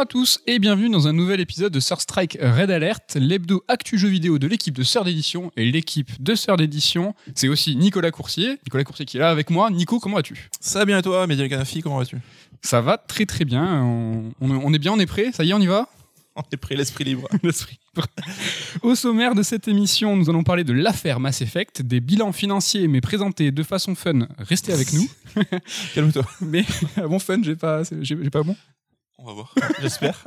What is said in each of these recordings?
à tous et bienvenue dans un nouvel épisode de Sir Strike Red Alert, l'hebdo actu jeu vidéo de l'équipe de Sœur d'édition. Et l'équipe de Sœur d'édition, c'est aussi Nicolas Coursier. Nicolas Coursier qui est là avec moi. Nico, comment vas-tu? Ça va bien et toi, Média Canafi, comment vas-tu? Ça va très très bien. On, on- on est bien, on est prêt? Ça y est, on y va? On est pris l'esprit libre. L'esprit libre. Au sommaire de cette émission, nous allons parler de l'affaire Mass Effect, des bilans financiers mais présentés de façon fun. Restez avec nous. Calme-toi. Mais à bon fun, j'ai pas, j'ai pas bon. On va voir. J'espère.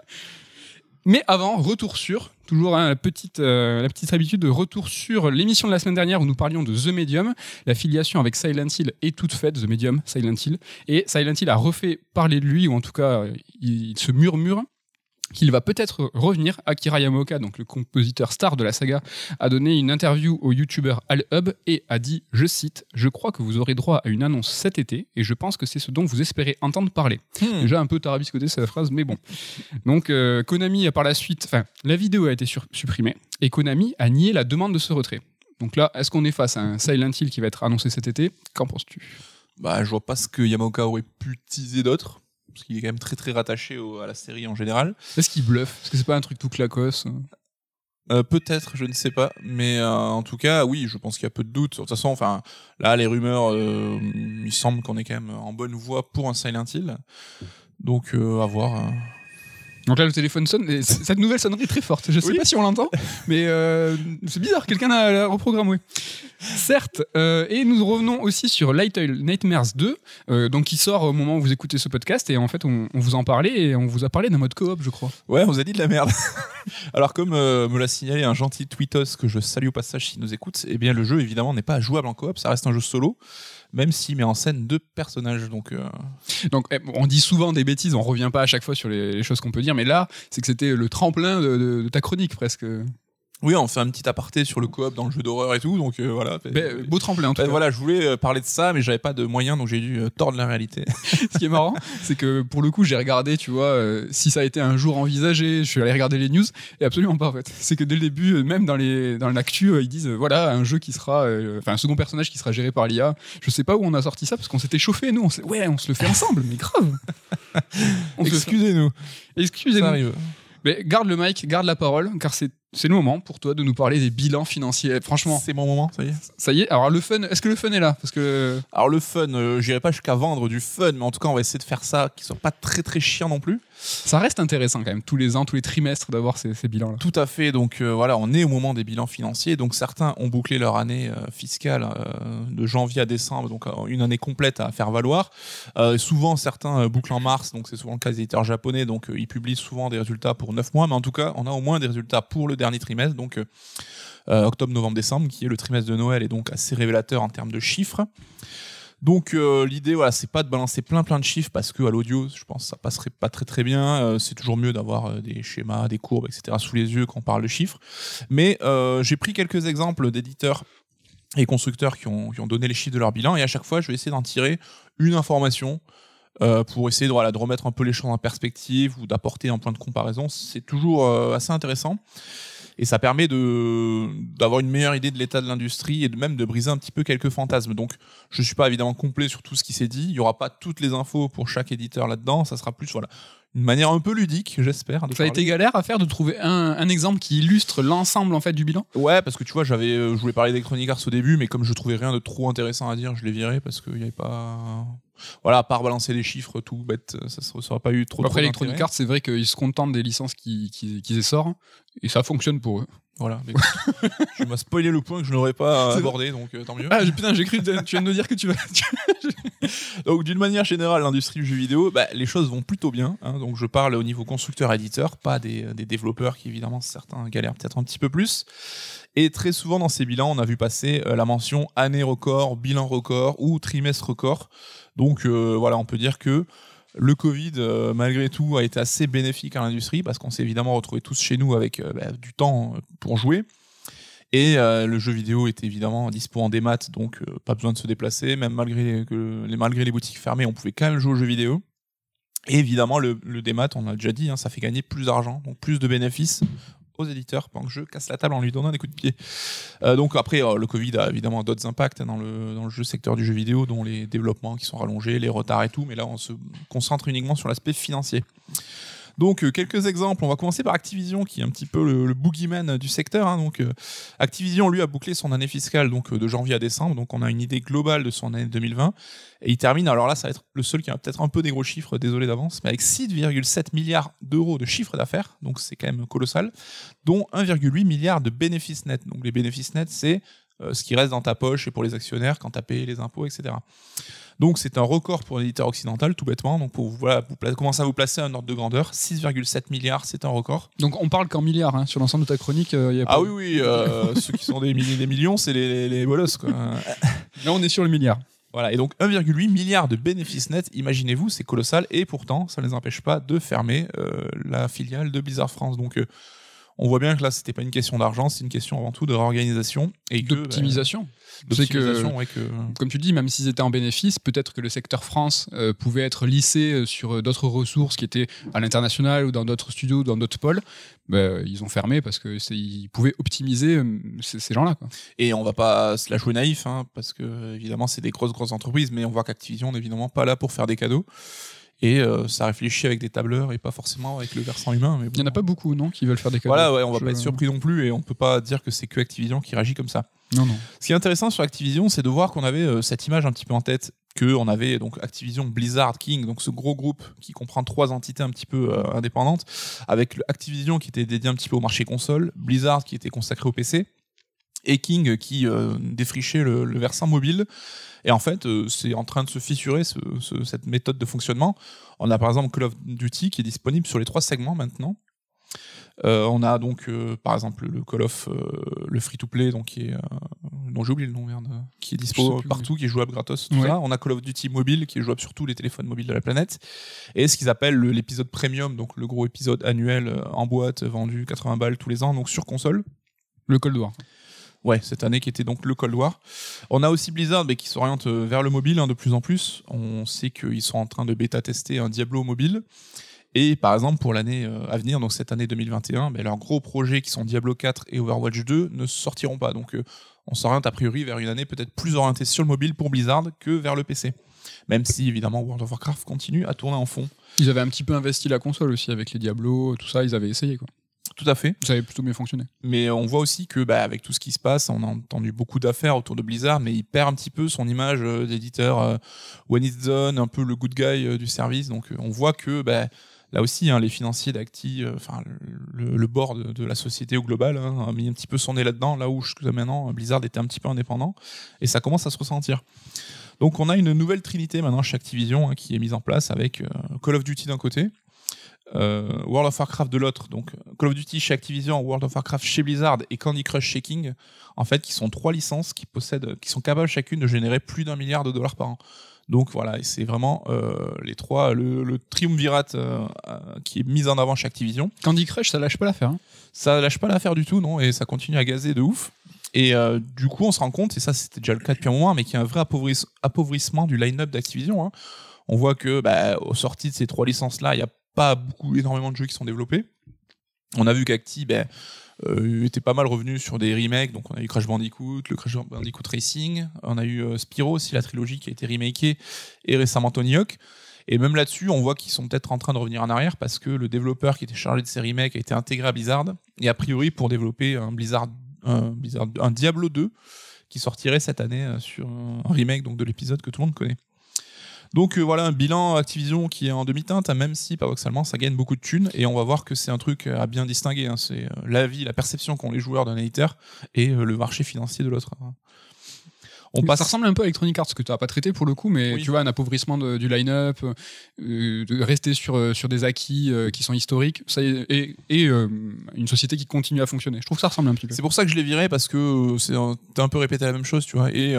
Mais avant, retour sur, toujours hein, la, petite, euh, la petite habitude de retour sur l'émission de la semaine dernière où nous parlions de The Medium. La filiation avec Silent Hill est toute faite, The Medium, Silent Hill. Et Silent Hill a refait parler de lui, ou en tout cas, euh, il, il se murmure qu'il va peut-être revenir. Akira Yamaoka, donc le compositeur star de la saga, a donné une interview au youtubeur AlHub et a dit, je cite, Je crois que vous aurez droit à une annonce cet été et je pense que c'est ce dont vous espérez entendre parler. Hmm. Déjà un peu tarabiscoté c'est la phrase, mais bon. Donc euh, Konami a par la suite, enfin la vidéo a été sur- supprimée et Konami a nié la demande de ce retrait. Donc là, est-ce qu'on est face à un Silent Hill qui va être annoncé cet été? Qu'en penses-tu? Bah, je vois pas ce que Yamaoka aurait pu teaser d'autre. Parce qu'il est quand même très très rattaché au- à la série en général. Est-ce qu'il bluffe? Est-ce que c'est pas un truc tout clacos Euh, Peut-être, je ne sais pas. Mais euh, en tout cas, oui, je pense qu'il y a peu de doute. De toute façon, enfin, là, les rumeurs, euh, il semble qu'on est quand même en bonne voie pour un Silent Hill. Donc, euh, à voir. Donc là, le téléphone sonne. et cette nouvelle sonnerie est très forte. Je sais Oui. pas si on l'entend, mais euh, c'est bizarre. Quelqu'un l'a reprogrammé. Certes. euh, et nous revenons aussi sur Little Nightmares 2, euh, donc qui sort au moment où vous écoutez ce podcast. Et en fait, on, on vous en parlait et on vous a parlé d'un mode coop, je crois. Ouais, on vous a dit de la merde. Alors, comme me l'a signalé un gentil tweetos que je salue au passage s'il nous écoute, eh bien, le jeu, évidemment, n'est pas jouable en coop, ça reste un jeu solo, même s'il met en scène deux personnages. Donc, euh, Donc, eh, on dit souvent des bêtises, on revient pas à chaque fois sur les, les choses qu'on peut dire, mais là, c'est que c'était le tremplin de, ta chronique presque. Oui, on fait un petit aparté sur le coop dans le jeu d'horreur et tout, donc euh, voilà. Ben, beau tremplin en tout cas. voilà, je voulais euh, parler de ça, mais j'avais pas de moyens, donc j'ai dû euh, tordre la réalité. Ce qui est marrant, c'est que pour le coup, j'ai regardé, tu vois, euh, si ça a été un jour envisagé, je suis allé regarder les news, et absolument pas en fait. C'est que dès le début, euh, même dans les dans l'actu, euh, ils disent euh, voilà un jeu qui sera, euh, enfin un second personnage qui sera géré par l'IA. Je sais pas où on a sorti ça parce qu'on s'était chauffé nous. On s'est- ouais, on se le fait ensemble, mais grave. Excusez-nous. Ça Excusez-nous. Mais garde le mic, garde la parole, car c'est c'est le moment pour toi de nous parler des bilans financiers. Franchement, C'est mon moment, ça y est. ça y est. Alors le fun, est-ce que le fun est là? Parce que Alors le fun, euh, j'irai pas jusqu'à vendre du fun, mais en tout cas on va essayer de faire ça qui soit pas très très chiant non plus. Ça reste intéressant quand même tous les ans, tous les trimestres d'avoir ces, ces bilans là. Tout à fait. Donc euh, voilà, on est au moment des bilans financiers. Donc certains ont bouclé leur année euh, fiscale euh, de janvier à décembre, donc une année complète à faire valoir. Souvent certains bouclent en mars, donc c'est souvent le cas des éditeurs japonais, donc ils publient souvent des résultats pour 9 mois, mais en tout cas on a au moins des résultats pour le dernier trimestre, donc octobre, novembre, décembre, qui est le trimestre de Noël et donc assez révélateur en termes de chiffres. Donc euh, l'idée voilà c'est pas de balancer plein plein de chiffres parce que à l'audio je pense que ça passerait pas très très bien. Euh, c'est toujours mieux d'avoir euh, des schémas des courbes etc sous les yeux quand on parle de chiffres. Mais j'ai pris quelques exemples d'éditeurs et constructeurs qui ont, qui ont donné les chiffres de leur bilan et à chaque fois je vais essayer d'en tirer une information pour essayer de, remettre un peu les choses en perspective ou d'apporter un point de comparaison. C'est toujours assez intéressant et ça permet de d'avoir une meilleure idée de l'état de l'industrie et de même de briser un petit peu quelques fantasmes donc je suis pas évidemment complet sur tout ce qui s'est dit. Il y aura pas toutes les infos pour chaque éditeur là-dedans. Ça sera plus voilà une manière un peu ludique, j'espère. Ça a été galère à faire de trouver un, un exemple qui illustre l'ensemble en fait du bilan? Ouais, parce que tu vois, j'avais, euh, je voulais parler des chroniqueurs au début, mais comme je trouvais rien de trop intéressant à dire, je l'ai viré parce qu'il n'y avait pas. Voilà, à part balancer des chiffres tout bête, ça ne aurait pas eu trop. Après trop Electronic. Arts, c'est vrai qu'ils se contentent des licences qui, qui, qui sortent et ça fonctionne pour eux. Voilà. mais tu m'as spoilé le point que je n'aurais pas abordé, donc euh, tant mieux. Ah putain, j'ai cru que tu viens de nous dire que tu vas. Donc d'une manière générale, l'industrie du jeu vidéo, bah, les choses vont plutôt bien. hein. donc je parle au niveau constructeur-éditeur, pas des, des développeurs qui évidemment certains galèrent peut-être un petit peu plus. Et très souvent dans ces bilans, on a vu passer euh, la mention année record, bilan record ou trimestre record. Donc euh, voilà, on peut dire que le Covid, euh, malgré tout, a été assez bénéfique à l'industrie parce qu'on s'est évidemment retrouvés tous chez nous avec euh, bah, du temps euh, pour jouer. Et le jeu vidéo est évidemment dispo en démat, donc pas besoin de se déplacer. Même malgré, les, boutiques fermées, on pouvait quand même jouer aux jeux vidéo. Et évidemment, le, le démat, on a déjà dit, hein, ça fait gagner plus d'argent, donc plus de bénéfices aux éditeurs pendant que je casse la table en lui donnant des coups de pied. Euh, donc après, euh, le Covid a évidemment d'autres impacts dans le, dans le jeu secteur du jeu vidéo, dont les développements qui sont rallongés, les retards et tout, mais là on se concentre uniquement sur l'aspect financier. Donc, euh, quelques exemples. On va commencer par Activision, qui est un petit peu le, le boogeyman du secteur. hein. Donc, euh, Activision, lui, a bouclé son année fiscale donc euh, de janvier à décembre. Donc, on a une idée globale de son année 2020. Et il termine, alors là, ça va être le seul qui a peut-être un peu des gros chiffres, désolé d'avance, mais avec 6,7 milliards d'euros de chiffre d'affaires. Donc, c'est quand même colossal. Dont 1,8 milliard de bénéfices nets. Donc, les bénéfices nets, c'est ce qui reste dans ta poche et pour les actionnaires quand tu as payé les impôts, etc. Donc c'est un record pour l'éditeur occidental, tout bêtement. Donc pour voilà, vous commencer à vous placer un ordre de grandeur, 6,7 milliards, c'est un record. Donc on parle qu'en milliards hein, sur l'ensemble de ta chronique. euh, y a Ah oui, oui, euh, ceux qui sont des milliers, des millions, c'est les, les, les bolosses, quoi. Là on est sur le milliard. Voilà, et donc 1,8 milliard de bénéfices nets, imaginez-vous, c'est colossal, et pourtant, ça ne les empêche pas de fermer euh, la filiale de Blizzard France. Donc on voit bien que là, c'était pas une question d'argent, c'est une question avant tout de réorganisation et bah, D'optimisation. C'est que- d'optimisation, ouais, que Comme tu dis, même s'ils étaient en bénéfice, peut-être que le secteur France euh, pouvait être lissé euh, sur euh, d'autres ressources qui étaient à l'international ou dans d'autres studios, dans d'autres pôles. Bah, ils ont fermé parce que c'est- ils pouvaient optimiser ces, ces gens-là. Et on va pas se la jouer naïf, hein, parce que évidemment c'est des grosses grosses entreprises, mais on voit qu'Activision n'est évidemment pas là pour faire des cadeaux. Et euh, ça réfléchit avec des tableurs et pas forcément avec le versant humain. Mais Il n'y en a pas beaucoup, non, qui veulent faire des cadeaux. Voilà, ouais, on va Je- pas être surpris non plus et on peut pas dire que c'est que Activision qui réagit comme ça. Non, non. Ce qui est intéressant sur Activision, c'est de voir qu'on avait euh, cette image un petit peu en tête que on avait donc Activision, Blizzard, King, donc ce gros groupe qui comprend trois entités un petit peu euh, indépendantes, avec Activision qui était dédié un petit peu au marché console, Blizzard qui était consacré au PC, et King qui euh, défrichait le, le versant mobile. Et en fait, euh, c'est en train de se fissurer ce- ce- cette méthode de fonctionnement. On a par exemple Call of Duty qui est disponible sur les trois segments maintenant. Euh, on a donc par exemple le Call of le free to play donc qui est dont j'ai oublié le nom merde qui est dispo partout qui est jouable gratos tout Ouais. ça on a Call of Duty mobile qui est jouable sur tous les téléphones mobiles de la planète et ce qu'ils appellent le- l'épisode premium donc le gros épisode annuel en boîte vendu 80 balles tous les ans donc sur console Le Cold War. Ouais, cette année qui était donc le Cold War. On a aussi Blizzard mais qui s'oriente euh, vers le mobile hein, de plus en plus. On sait qu'ils sont en train de bêta-tester un Diablo mobile. Et par exemple, pour l'année euh, à venir, donc cette année 2021, ben, leurs gros projets qui sont Diablo 4 et Overwatch 2 ne sortiront pas. Donc euh, on s'oriente a priori vers une année peut-être plus orientée sur le mobile pour Blizzard que vers le PC. Même si évidemment World of Warcraft continue à tourner en fond. Ils avaient un petit peu investi la console aussi avec les Diablo, tout ça, ils avaient essayé. Quoi. Tout à fait. Ça avait plutôt bien fonctionné. Mais on voit aussi que, bah, avec tout ce qui se passe, on a entendu beaucoup d'affaires autour de Blizzard, mais il perd un petit peu son image euh, d'éditeur euh, when it's done, un peu le good guy euh, du service. Donc, euh, on voit que, bah, là aussi, hein, les financiers d'Acti, enfin, le, le, le board de, de la société au global, hein, a mis un petit peu son nez là-dedans, là où jusqu'à maintenant, Blizzard était un petit peu indépendant, et ça commence à se ressentir. Donc, on a une nouvelle trinité maintenant chez Activision hein, qui est mise en place avec Call of Duty d'un côté, World of Warcraft de l'autre, donc Call of Duty chez Activision, World of Warcraft chez Blizzard et Candy Crush chez King, en fait, qui sont trois licences qui possèdent, qui sont capables chacune de générer plus d'un milliard de dollars par an. Donc voilà, c'est vraiment euh, les trois, le, le triumvirate euh, euh, qui est mis en avant chez Activision. Candy Crush, ça lâche pas l'affaire. Hein. Ça lâche pas l'affaire du tout, non, et ça continue à gazer de ouf. Et euh, du coup, on se rend compte, et ça c'était déjà le cas depuis un moment, mais qu'il y a un vrai appauvrisse- appauvrissement du line-up d'Activision. hein. On voit que, bah, aux sorties de ces trois licences-là, il n'y a pas beaucoup, énormément de jeux qui sont développés. On a vu qu'Acti ben, euh, était pas mal revenu sur des remakes. Donc, on a eu Crash Bandicoot, le Crash Bandicoot Racing. On a eu euh, Spyro aussi, la trilogie qui a été remakée. Et récemment Tony Hawk. Et même là-dessus, on voit qu'ils sont peut-être en train de revenir en arrière parce que le développeur qui était chargé de ces remakes a été intégré à Blizzard. Et a priori, pour développer un Blizzard, Diablo 2 qui sortirait cette année euh, sur un remake de l'épisode que tout le monde connaît. Donc euh, voilà un bilan Activision qui est en demi-teinte, hein, même si paradoxalement ça gagne beaucoup de thunes et on va voir que c'est un truc à bien distinguer. hein. C'est euh, l'avis, la perception qu'ont les joueurs d'un éditeur et euh, le marché financier de l'autre. hein. On passe. Ça ressemble un peu à Electronic Arts, que tu n'as pas traité pour le coup, mais Oui. tu vois, un appauvrissement de- du line-up, euh, de rester sur, euh, sur des acquis euh, qui sont historiques, ça, est, et, et euh, une société qui continue à fonctionner. Je trouve que ça ressemble un petit peu. C'est pour ça que je l'ai viré parce que c'est un- t'as un peu répété la même chose, tu vois. Et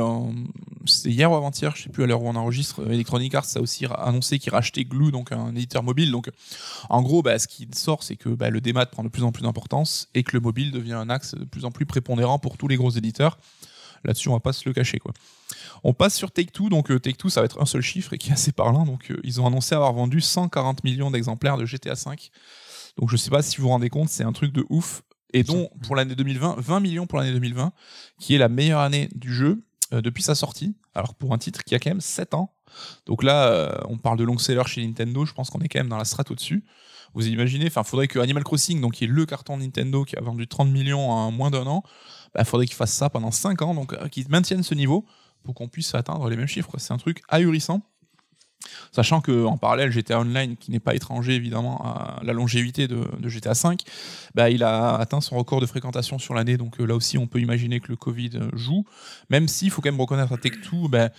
c'est hier ou avant-hier, je sais plus à l'heure où on enregistre, Electronic Arts a aussi annoncé qu'il rachetait Glue, donc un éditeur mobile. Donc, en gros, bah, ce qui sort, c'est que bah, le démat prend de plus en plus d'importance et que le mobile devient un axe de plus en plus prépondérant pour tous les gros éditeurs. Là-dessus, on va pas se le cacher, quoi. On passe sur Take-Two, donc euh, Take-Two, ça va être un seul chiffre et qui est assez parlant. Donc, euh, ils ont annoncé avoir vendu 140 millions d'exemplaires de GTA V. Donc, je sais pas si vous vous rendez compte, c'est un truc de ouf. Et dont, pour l'année 2020, 20 millions pour l'année 2020, qui est la meilleure année du jeu euh, depuis sa sortie. Alors, pour un titre qui a quand même 7 ans. Donc là, euh, on parle de long seller chez Nintendo, je pense qu'on est quand même dans la strate au-dessus. Vous imaginez, enfin, faudrait que Animal Crossing, donc qui est le carton Nintendo qui a vendu 30 millions en moins d'un an, bah, faudrait qu'il fasse ça pendant 5 ans, donc euh, qu'il maintienne ce niveau pour qu'on puisse atteindre les mêmes chiffres. C'est un truc ahurissant. Sachant que en parallèle, GTA Online, qui n'est pas étranger évidemment à la longévité de, GTA V, bah, il a atteint son record de fréquentation sur l'année. Donc euh, là aussi, on peut imaginer que le Covid joue. Même s'il faut quand même reconnaître à Tech2 bah,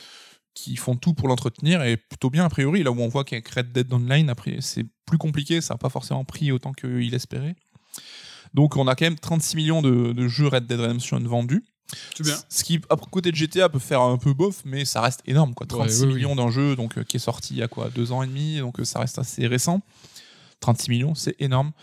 qui font tout pour l'entretenir et plutôt bien a priori. Là où on voit qu'avec Red Dead Online, après, c'est plus compliqué, ça n'a pas forcément pris autant qu'il espérait. Donc on a quand même 36 millions de, de jeux Red Dead Redemption vendus. Bien. Ce qui, à côté de GTA, peut faire un peu bof, mais ça reste énorme. Quoi. 36 Ouais, oui, oui. millions d'un jeu donc, euh, qui est sorti il y a quoi Deux ans et demi, donc euh, ça reste assez récent. 36 millions, c'est énorme.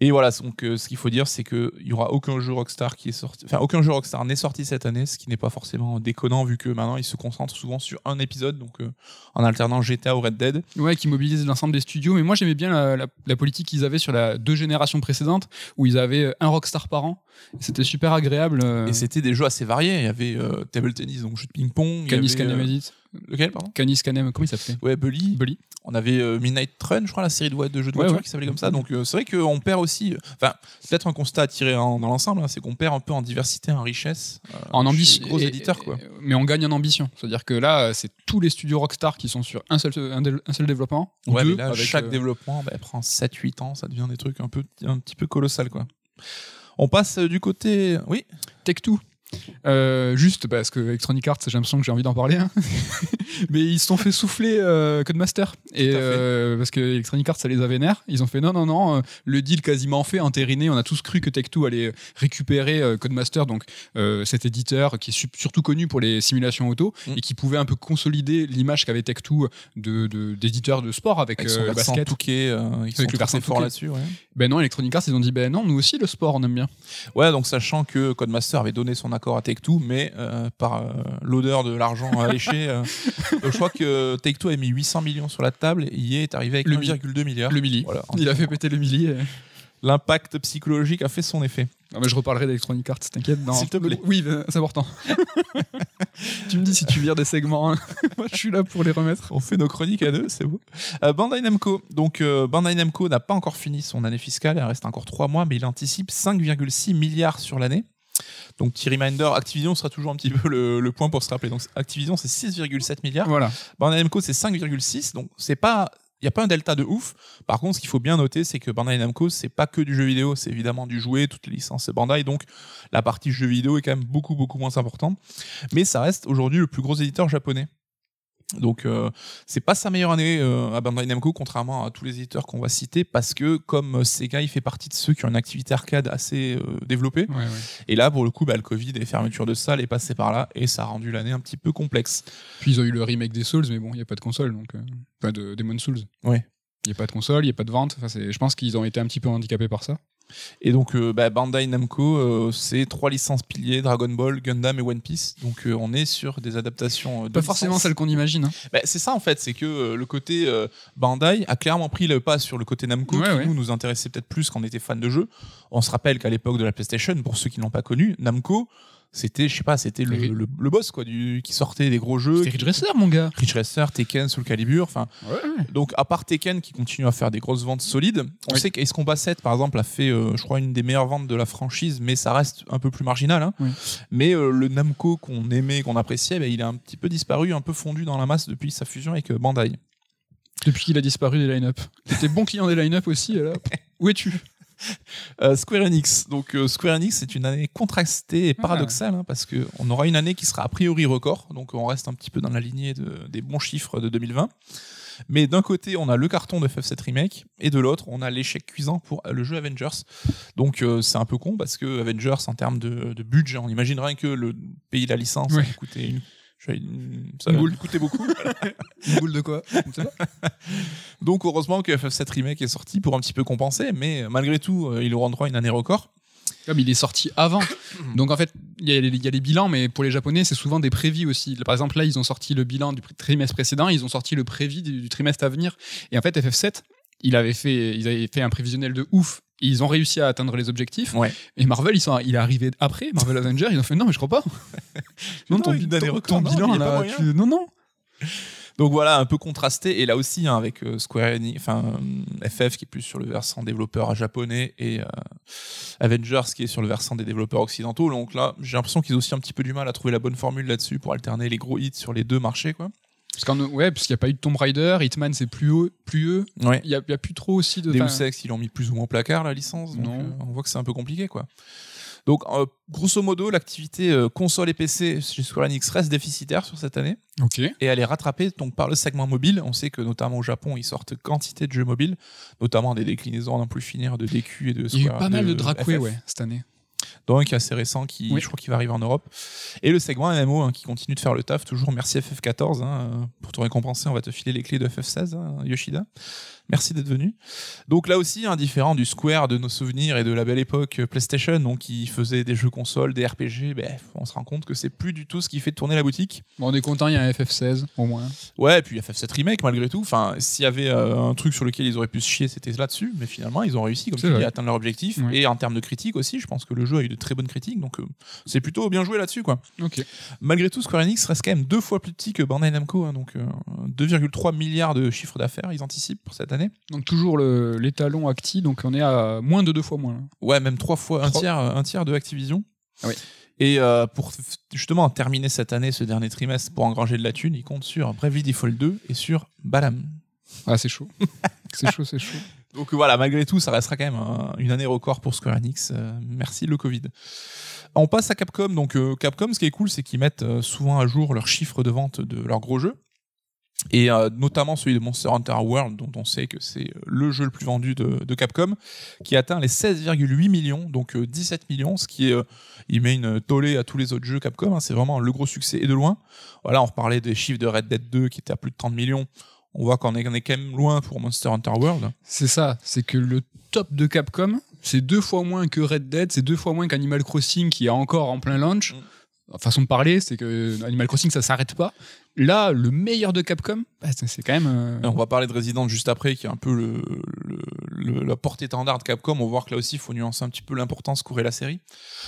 Et voilà, donc euh, ce qu'il faut dire, c'est qu'il n'y aura aucun jeu Rockstar qui est sorti. Enfin, aucun jeu Rockstar n'est sorti cette année, ce qui n'est pas forcément déconnant vu que maintenant ils se concentrent souvent sur un épisode, donc euh, en alternant GTA ou Red Dead. Ouais, qui mobilise l'ensemble des studios. Mais moi, j'aimais bien la, la- la politique qu'ils avaient sur la deux générations précédentes, où ils avaient un rockstar par an. C'était super agréable. euh, Et c'était des jeux assez variés. Il y avait euh, Table Tennis, donc jeu de ping-pong. y Canis avait, Canem euh, Edit. Lequel, pardon Canis Canem, comment il s'appelait? Ouais, Bully. Bully. On avait euh, Midnight Run, je crois, la série de, ouais, de jeux de voiture ouais. qui s'appelait comme ça. Donc euh, c'est vrai qu'on perd aussi. euh, Enfin, c'est peut-être un constat à tirer en- dans l'ensemble, hein, c'est qu'on perd un peu en diversité, en richesse. euh, En ambition. Gros éditeurs, quoi. Mais on gagne en ambition. C'est-à-dire que là, c'est tous les studios Rockstar qui sont sur un seul, un, dé- un seul développement. ou Ouais, deux, mais là, avec, chaque développement bah, prend 7-8 ans, ça devient des trucs un, peu, un petit peu colossal, quoi. On passe du côté. Oui? Tech2. Euh, juste parce que Electronic Arts, j'ai l'impression que j'ai envie d'en parler. hein. Mais ils se sont fait souffler euh, Codemaster. Et euh, parce que Electronic Arts, ça les a vénère. Ils ont fait non, non, non, le deal quasiment fait, entériné. On a tous cru que Tech2 allait récupérer Codemaster, donc cet éditeur qui est su- surtout connu pour les simulations auto Mm. et qui pouvait un peu consolider l'image qu'avait Tech2 de, de, d'éditeur de sport avec, Avec son le basket. touquet, ils sont très versant forts là-dessus. Ouais. Ben non, Electronic Arts, ils ont dit ben non, nous aussi le sport, on aime bien. Ouais, donc sachant que Codemaster avait donné son accord à Take-Two, mais euh, par euh, l'odeur de l'argent alléché, euh, je crois que Take-Two a mis 800 millions sur la table et EA est arrivé avec Le 1,2 milliard. Le milli. Voilà. Il a fait péter le milli. et- L'impact psychologique a fait son effet. Non, mais je reparlerai d'Electronic Arts, t'inquiète. S'il te plaît. Oui, c'est important. tu me dis si tu vires des segments. hein. Moi, je suis là pour les remettre. On fait nos chroniques à deux, c'est beau. Euh, Bandai Namco. Donc, euh, Bandai Namco n'a pas encore fini son année fiscale, il reste encore 3 mois, mais il anticipe 5,6 milliards sur l'année. Donc, petit reminder, Activision sera toujours un petit peu le, le point pour se rappeler. Donc, Activision, c'est 6,7 milliards. Voilà. Bandai Namco, c'est 5,6. Donc, c'est pas. Il n'y a pas un delta de ouf. Par contre, ce qu'il faut bien noter, c'est que Bandai Namco, c'est pas que du jeu vidéo, c'est évidemment du jouet, toutes les licences Bandai. Donc, la partie jeu vidéo est quand même beaucoup, beaucoup moins importante. Mais ça reste aujourd'hui le plus gros éditeur japonais. Donc, euh, c'est pas sa meilleure année euh, à Bandai Namco, contrairement à tous les éditeurs qu'on va citer, parce que comme euh, Sega, il fait partie de ceux qui ont une activité arcade assez euh, développée. Ouais, ouais. Et là, pour le coup, bah, le Covid et les fermetures de salles est passé par là, et ça a rendu l'année un petit peu complexe. Puis ils ont eu le remake des Souls, mais bon, il n'y a pas de console, donc. Pas de Demon Souls. Ouais. Il n'y a pas de console, il n'y a pas de vente. Enfin, je pense qu'ils ont été un petit peu handicapés par ça. Et donc, euh, bah, Bandai Namco, euh, c'est trois licences piliers Dragon Ball, Gundam et One Piece. Donc, euh, on est sur des adaptations. de Pas forcément licences. celle qu'on imagine. hein. Bah, c'est ça en fait, c'est que le côté Bandai a clairement pris le pas sur le côté Namco, Ouais, qui ouais. nous nous intéressait peut-être plus quand on était fan de jeux. On se rappelle qu'à l'époque de la PlayStation, pour ceux qui l'ont pas connu, Namco, c'était, je sais pas, c'était le, Ri- le, le boss quoi, du, qui sortait des gros jeux. Ridge Racer, mon gars. Ridge Racer, Tekken, Soul Calibur, enfin. Ouais. Donc, à part Tekken qui continue à faire des grosses ventes solides, on Oui. sait qu'Ace Combat 7, par exemple, a fait, euh, je crois, une des meilleures ventes de la franchise, mais ça reste un peu plus marginal. hein. Oui. Mais euh, le Namco qu'on aimait, qu'on appréciait, ben, il a un petit peu disparu, un peu fondu dans la masse depuis sa fusion avec euh, Bandai. Depuis qu'il a disparu des line-up. T'étais bon client des line-up aussi, là. Où es-tu? Euh, Square Enix. Donc, euh, Square Enix, c'est une année contrastée et Ah. paradoxale, hein, parce qu'on aura une année qui sera a priori record, donc on reste un petit peu dans la lignée de- des bons chiffres de 2020. Mais d'un côté, on a le carton de FF7 Remake, et de l'autre, on a l'échec cuisant pour le jeu Avengers. Donc, euh, c'est un peu con, parce que Avengers, en termes de, de budget, on imaginerait que le pays de la licence Ouais. a coûté une. Une- ça Une boule. coûter beaucoup. Une boule de quoi? Donc heureusement que FF7 Remake est sorti pour un petit peu compenser, mais euh, malgré tout, euh, il aura droit à une année record. Comme il est sorti avant. Donc en fait, il y, a les- il y a les bilans, mais pour les Japonais, c'est souvent des prévis aussi. Par exemple, là, ils ont sorti le bilan du trimestre précédent, ils ont sorti le prévis du, du trimestre à venir. Et en fait, FF7, il avait fait, ils avaient fait un prévisionnel de ouf. Ils ont réussi à atteindre les objectifs. Ouais. Et Marvel, ils sont, il est arrivé après, Marvel Avengers, ils ont fait non, mais je crois pas. non, Non, ton, non, bilan, il là, tu- non, non. Donc voilà, un peu contrasté. Et là aussi, hein, avec euh, Square Enix, enfin euh, FF qui est plus sur le versant développeur japonais et euh, Avengers qui est sur le versant des développeurs occidentaux. Donc là, j'ai l'impression qu'ils ont aussi un petit peu du mal à trouver la bonne formule là-dessus pour alterner les gros hits sur les deux marchés, quoi. Parce qu'en ouais, parce qu'il n'y a pas eu de Tomb Raider, Hitman c'est plus haut, plus eux. Ouais. Il y a, il y a plus trop aussi de. Deus Ex, ils l'ont mis plus ou moins au placard la licence. Donc Non. euh, on voit que c'est un peu compliqué, quoi. Donc, euh, grosso modo, l'activité euh, console et PC chez Square Enix reste déficitaire sur cette année. Ok. et elle est rattrapée donc par le segment mobile. On sait que notamment au Japon, ils sortent quantité de jeux mobiles, notamment des déclinaisons n'en plus finir de DQ et de Il y a eu Square- pas mal de FF. ouais cette année. Donc qui est assez récent, qui Oui. je crois qu'il va arriver en Europe. Et le segment MMO hein, qui continue de faire le taf. Toujours merci FF14 hein, pour te récompenser. On va te filer les clés de FF16, hein, Yoshida. Merci d'être venu. Donc là aussi, un différent du Square de nos souvenirs et de la belle époque euh, PlayStation, donc qui faisait des jeux consoles, des RPG. Ben, on se rend compte que c'est plus du tout ce qui fait tourner la boutique. Bon, on est content, il y a un FF16 au moins. Ouais, et puis FF7 Remake malgré tout. Enfin, s'il y avait euh, un truc sur lequel ils auraient pu se chier, c'était là-dessus. Mais finalement, ils ont réussi, comme tu dis, à atteindre leur objectif. Et en termes de critique aussi, je pense que le jeu a eu de très bonnes critiques. Donc, euh, c'est plutôt bien joué là-dessus, quoi. Ok. Malgré tout, Square Enix reste quand même deux fois plus petit que Bandai Namco. hein, donc, euh, 2,3 milliards de chiffre d'affaires, ils anticipent pour cette année. Donc toujours l'étalon Acti, donc on est à moins de deux fois moins. là. Ouais, même trois fois, un tiers, un tiers de Activision. Ah oui. Et euh, pour justement terminer cette année, ce dernier trimestre, pour engranger de la thune, ils comptent sur Bravely Default 2 et sur Balam. Ah c'est chaud. c'est chaud, c'est chaud. Donc voilà, malgré tout, ça restera quand même un- une année record pour Square Enix. Euh, merci le Covid. On passe à Capcom. Donc euh, Capcom, ce qui est cool, c'est qu'ils mettent souvent à jour leurs chiffres de vente de leurs gros jeux. Et euh, notamment celui de Monster Hunter World, dont on sait que c'est euh, le jeu le plus vendu de, de Capcom, qui atteint les 16,8 millions, donc euh, 17 millions, ce qui est, euh, il met une tollée à tous les autres jeux Capcom. hein, c'est vraiment le gros succès et de loin. Voilà, on reparlait des chiffres de Red Dead 2 qui étaient à plus de 30 millions. On voit qu'on est, on est quand même loin pour Monster Hunter World. C'est ça, c'est que le top de Capcom, c'est deux fois moins que Red Dead, c'est deux fois moins qu'Animal Crossing qui est encore en plein launch. Mm. Façon de parler, c'est que Animal Crossing ça s'arrête pas. Là, le meilleur de Capcom, bah, c'est quand même. euh, on va parler de Resident juste après, qui est un peu le, le- le- la porte-étendard de Capcom. On va voir que là aussi, il faut nuancer un petit peu l'importance qu'aurait la série.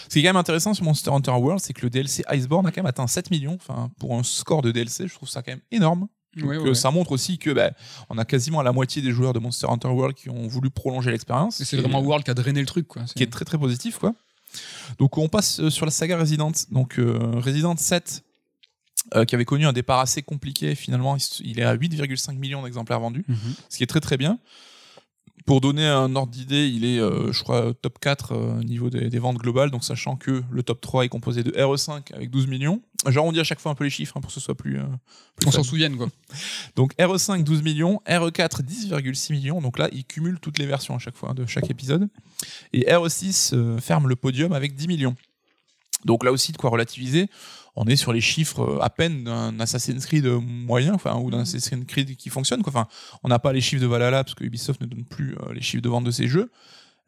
Ce qui est quand même intéressant sur Monster Hunter World, c'est que le DLC Iceborne a quand même atteint 7 millions. Enfin, pour un score de DLC, je trouve ça quand même énorme. Donc, ouais, ouais, euh. Ça montre aussi que bah, on a quasiment la moitié des joueurs de Monster Hunter World qui ont voulu prolonger l'expérience. C'est vraiment World qui a drainé le truc, quoi. Qui est très très positif quoi. Donc on passe euh, sur la saga Resident. Donc euh, Resident 7 euh, qui avait connu un départ assez compliqué finalement, il est à 8,5 millions d'exemplaires vendus, Mhm. ce qui est très très bien. Pour donner un ordre d'idée, il est, euh, je crois, top 4 euh, au niveau des, des ventes globales, donc sachant que le top 3 est composé de RE5 avec 12 millions. J'arrondis à chaque fois un peu les chiffres hein, pour que ce soit plus. euh, plus On s'en souvienne, quoi. Donc RE5 12 millions, RE4 10,6 millions. Donc là, il cumule toutes les versions à chaque fois hein, de chaque épisode. Et RE6 euh, ferme le podium avec 10 millions. Donc là aussi, de quoi relativiser. On est sur les chiffres euh, à peine d'un Assassin's Creed moyen, enfin, ou d'un Assassin's Creed qui fonctionne. Quoi. Enfin, on n'a pas les chiffres de Valhalla parce que Ubisoft ne donne plus euh, les chiffres de vente de ses jeux.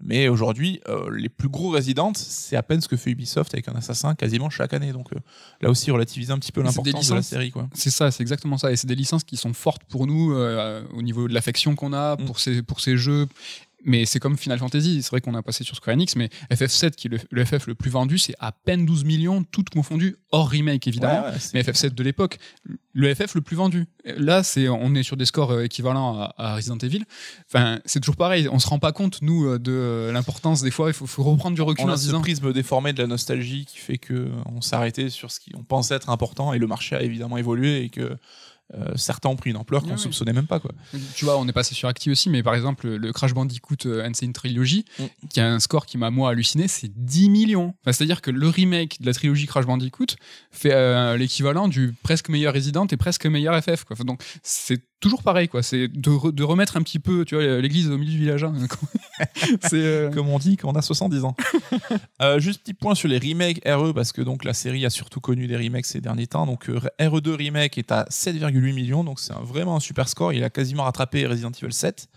Mais aujourd'hui, euh, les plus gros Resident, c'est à peine ce que fait Ubisoft avec un assassin quasiment chaque année. Donc euh, là aussi, relativiser un petit peu l'importance de la série. C'est ça, c'est exactement ça. Et c'est des licences qui sont fortes pour nous euh, au niveau de l'affection qu'on a Mm. ces, pour ces jeux. Mais c'est comme Final Fantasy, c'est vrai qu'on a passé sur Square Enix, mais FF7, qui est le, le FF le plus vendu, c'est à peine 12 millions, toutes confondues, hors remake évidemment. Ouais, ouais, c'est- Mais FF7 de l'époque, le FF le plus vendu. Là, c'est, on est sur des scores euh, équivalents à, à Resident Evil. Enfin, c'est toujours pareil. On se rend pas compte nous euh, de euh, l'importance. Des fois, il faut, faut reprendre du recul on en a ce disant. prisme déformé de la nostalgie qui fait que on s'est arrêté sur ce qu'on pensait être important et le marché a évidemment évolué et que euh, certains ont pris une ampleur qu'on Ouais, ouais. soupçonnait même pas quoi. Tu vois, on est passé sur Acti aussi, mais par exemple, le Crash Bandicoot euh, Insane Trilogy, Mm. qui a un score qui m'a moi halluciné, c'est 10 millions. Enfin, C'est-à-dire que le remake de la trilogie Crash Bandicoot fait euh, l'équivalent du presque meilleur Resident et presque meilleur FF. Quoi. Enfin, Donc c'est toujours pareil, quoi. C'est de, re- de remettre un petit peu, tu vois, l'église au milieu du village. hein. c'est euh, Comme on dit quand on a 70 ans. Euh, juste petit point sur les remakes RE parce que donc la série a surtout connu des remakes ces derniers temps. Donc euh, RE2 remake est à 7,8 millions, donc c'est vraiment un super score. Il a quasiment rattrapé Resident Evil 7.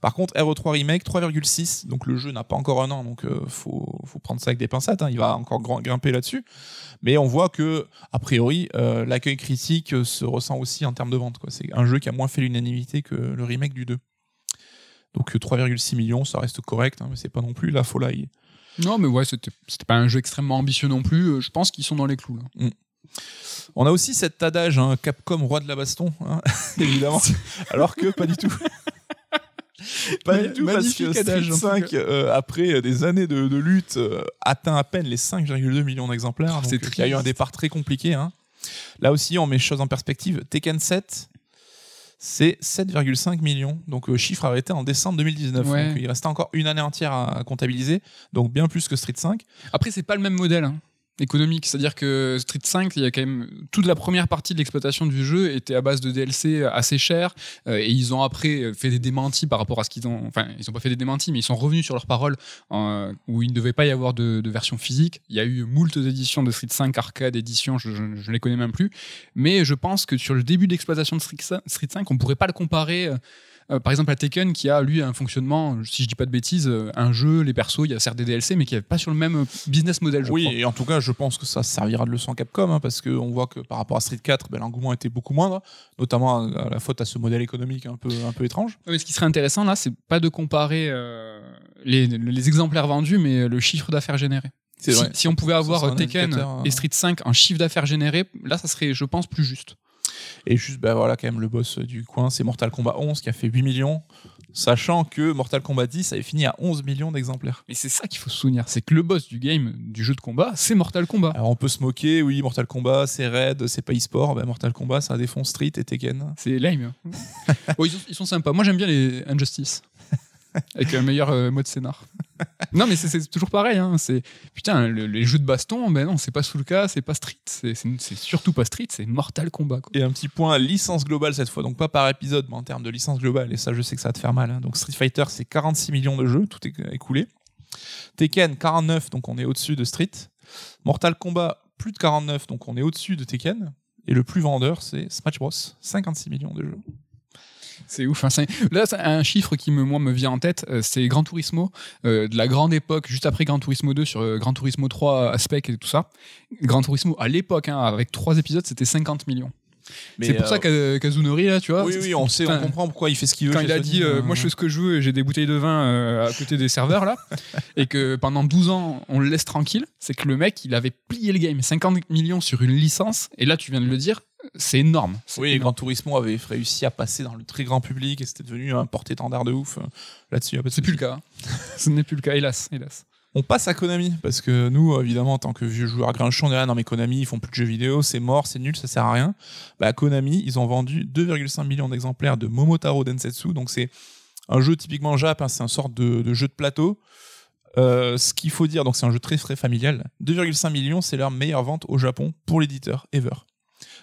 Par contre RE3 remake 3,6, donc le jeu n'a pas encore un an, donc euh, faut, faut prendre ça avec des pincettes. hein. Il va encore grimper là-dessus. Mais on voit que a priori l'accueil critique se ressent aussi en termes de vente. C'est un jeu qui a moins fait l'unanimité que le remake du 2. Donc euh, 3,6 millions, ça reste correct, hein, mais c'est pas non plus la folie. Non, mais ouais, c'était pas un jeu extrêmement ambitieux non plus. Euh, Je pense qu'ils sont dans les clous. Là. On a aussi cet adage, hein, Capcom roi de la baston, hein, évidemment. Alors que pas du tout. pas du tout, parce que Street en tout 5, euh, après des années de, de lutte, euh, atteint à peine les 5,2 millions d'exemplaires. Oh, donc, euh, il y a eu un départ très compliqué. hein. Là aussi, on met les choses en perspective. Tekken 7, c'est 7,5 millions. Donc, euh, chiffre arrêté en décembre 2019. Ouais. Donc, il restait encore une année entière à, à comptabiliser. Donc, bien plus que Street 5. Après, c'est pas le même modèle hein, économique. C'est-à-dire que Street 5, il y a quand même toute la première partie de l'exploitation du jeu était à base de DLC assez cher. euh, et ils ont après fait des démentis par rapport à ce qu'ils ont. Enfin, ils ont pas fait des démentis, mais ils sont revenus sur leurs paroles où il ne devait pas y avoir de, version physique. Il y a eu moult éditions de Street 5, arcade édition, je, je les connais même plus. Mais je pense que sur le début d'exploitation de Street 5, Street 5, on pourrait pas le comparer. euh, euh, par exemple, à Tekken, qui a lui un fonctionnement, si je dis pas de bêtises, euh, un jeu, les persos, il y a certes des DLC, mais qui n'est pas sur le même euh, business model, je oui, crois. et en tout cas, je pense que ça servira de leçon à Capcom, hein, parce qu'on voit que par rapport à Street 4, ben, l'engouement était beaucoup moindre, notamment à, à la faute à ce modèle économique un peu, un peu étrange. Mais ce qui serait intéressant là, c'est pas de comparer euh, les, les exemplaires vendus, mais le chiffre d'affaires généré. Si, on pouvait avoir Tekken hein. et Street 5 en chiffre d'affaires généré, là, ça serait, je pense, plus juste. Et juste, ben voilà, quand même, le boss du coin, c'est Mortal Kombat 11 qui a fait 8 millions, sachant que Mortal Kombat 10 avait fini à 11 millions d'exemplaires. Mais c'est ça qu'il faut se souvenir, c'est que le boss du game, du jeu de combat, c'est Mortal Kombat. Alors on peut se moquer, oui, Mortal Kombat, c'est Raid, c'est pas e-sport. Ben, Mortal Kombat, ça défonce Street et Tekken. C'est lame. Bon, ils, sont, ils sont sympas. Moi, j'aime bien les Injustice. Avec un meilleur euh, mode scénar. Non, mais c'est- toujours pareil. Hein. C'est putain, le- les jeux de baston, ben non, c'est pas Soulka, c'est pas Street, c'est surtout pas Street, c'est Mortal Kombat. Et un petit point licence globale cette fois, donc pas par épisode, mais en termes de licence globale, et ça je sais que ça va te faire mal. hein. Donc Street Fighter, c'est 46 millions de jeux, tout est écoulé. Tekken, 49, donc on est au-dessus de Street. Mortal Kombat, plus de 49, donc on est au-dessus de Tekken. Et le plus vendeur, c'est Smash Bros, 56 millions de jeux. C'est ouf. hein. Là, un chiffre qui me, moi, me vient en tête, euh, c'est Gran Turismo, euh, de la grande époque, juste après Gran Turismo 2 sur euh, Gran Turismo 3 Aspect et tout ça. Gran Turismo, à l'époque, hein, avec trois épisodes, c'était 50 millions. C'est pour euh, ça qu'à Kazunori, là, tu vois. Oui, oui, on sait, on comprend pourquoi il fait ce qu'il veut. Quand il a dit, euh, euh, moi je fais ce que je veux et j'ai des bouteilles de vin euh, à côté des serveurs là, et que pendant 12 ans on le laisse tranquille, c'est que le mec il avait plié le game, 50 millions sur une licence, et là tu viens de le dire, c'est énorme. Oui, énorme. Gran Turismo avait réussi à passer dans le très grand public et c'était devenu un porte-étendard de ouf. euh, Là-dessus, C'est plus le cas. hein. Ce n'est plus le cas, hélas. hélas. On passe à Konami parce que nous, évidemment, en tant que vieux joueurs grinchons, on est là, non mais Konami, ils font plus de jeux vidéo, c'est mort, c'est nul, ça sert à rien. Bah, Konami, ils ont vendu 2,5 millions d'exemplaires de Momotaro Densetsu, donc c'est un jeu typiquement Jap, hein, c'est un sorte de, de jeu de plateau. Euh, ce qu'il faut dire, donc c'est un jeu très très familial. 2,5 millions, c'est leur meilleure vente au Japon pour l'éditeur ever.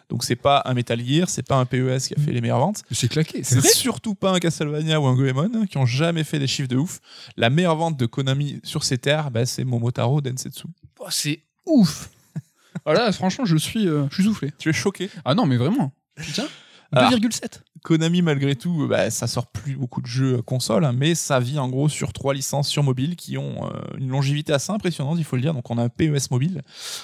Donc c'est pas un Metal Gear, c'est pas un PES qui a fait les meilleures ventes. C'est claqué, c'est surtout pas un Castlevania ou un Goemon hein, qui ont jamais fait des chiffres de ouf. La meilleure vente de Konami sur ces terres, bah, c'est Momotaro Densetsu. Oh, c'est ouf. Voilà, franchement, je suis, euh, je suis soufflé. Tu es choqué? Ah non, mais vraiment. Putain, Ah. 2,7. Konami, malgré tout, bah, ça sort plus beaucoup de jeux console, hein, mais ça vit en gros sur trois licences sur mobile qui ont euh, une longévité assez impressionnante, il faut le dire. Donc on a un PES mobile,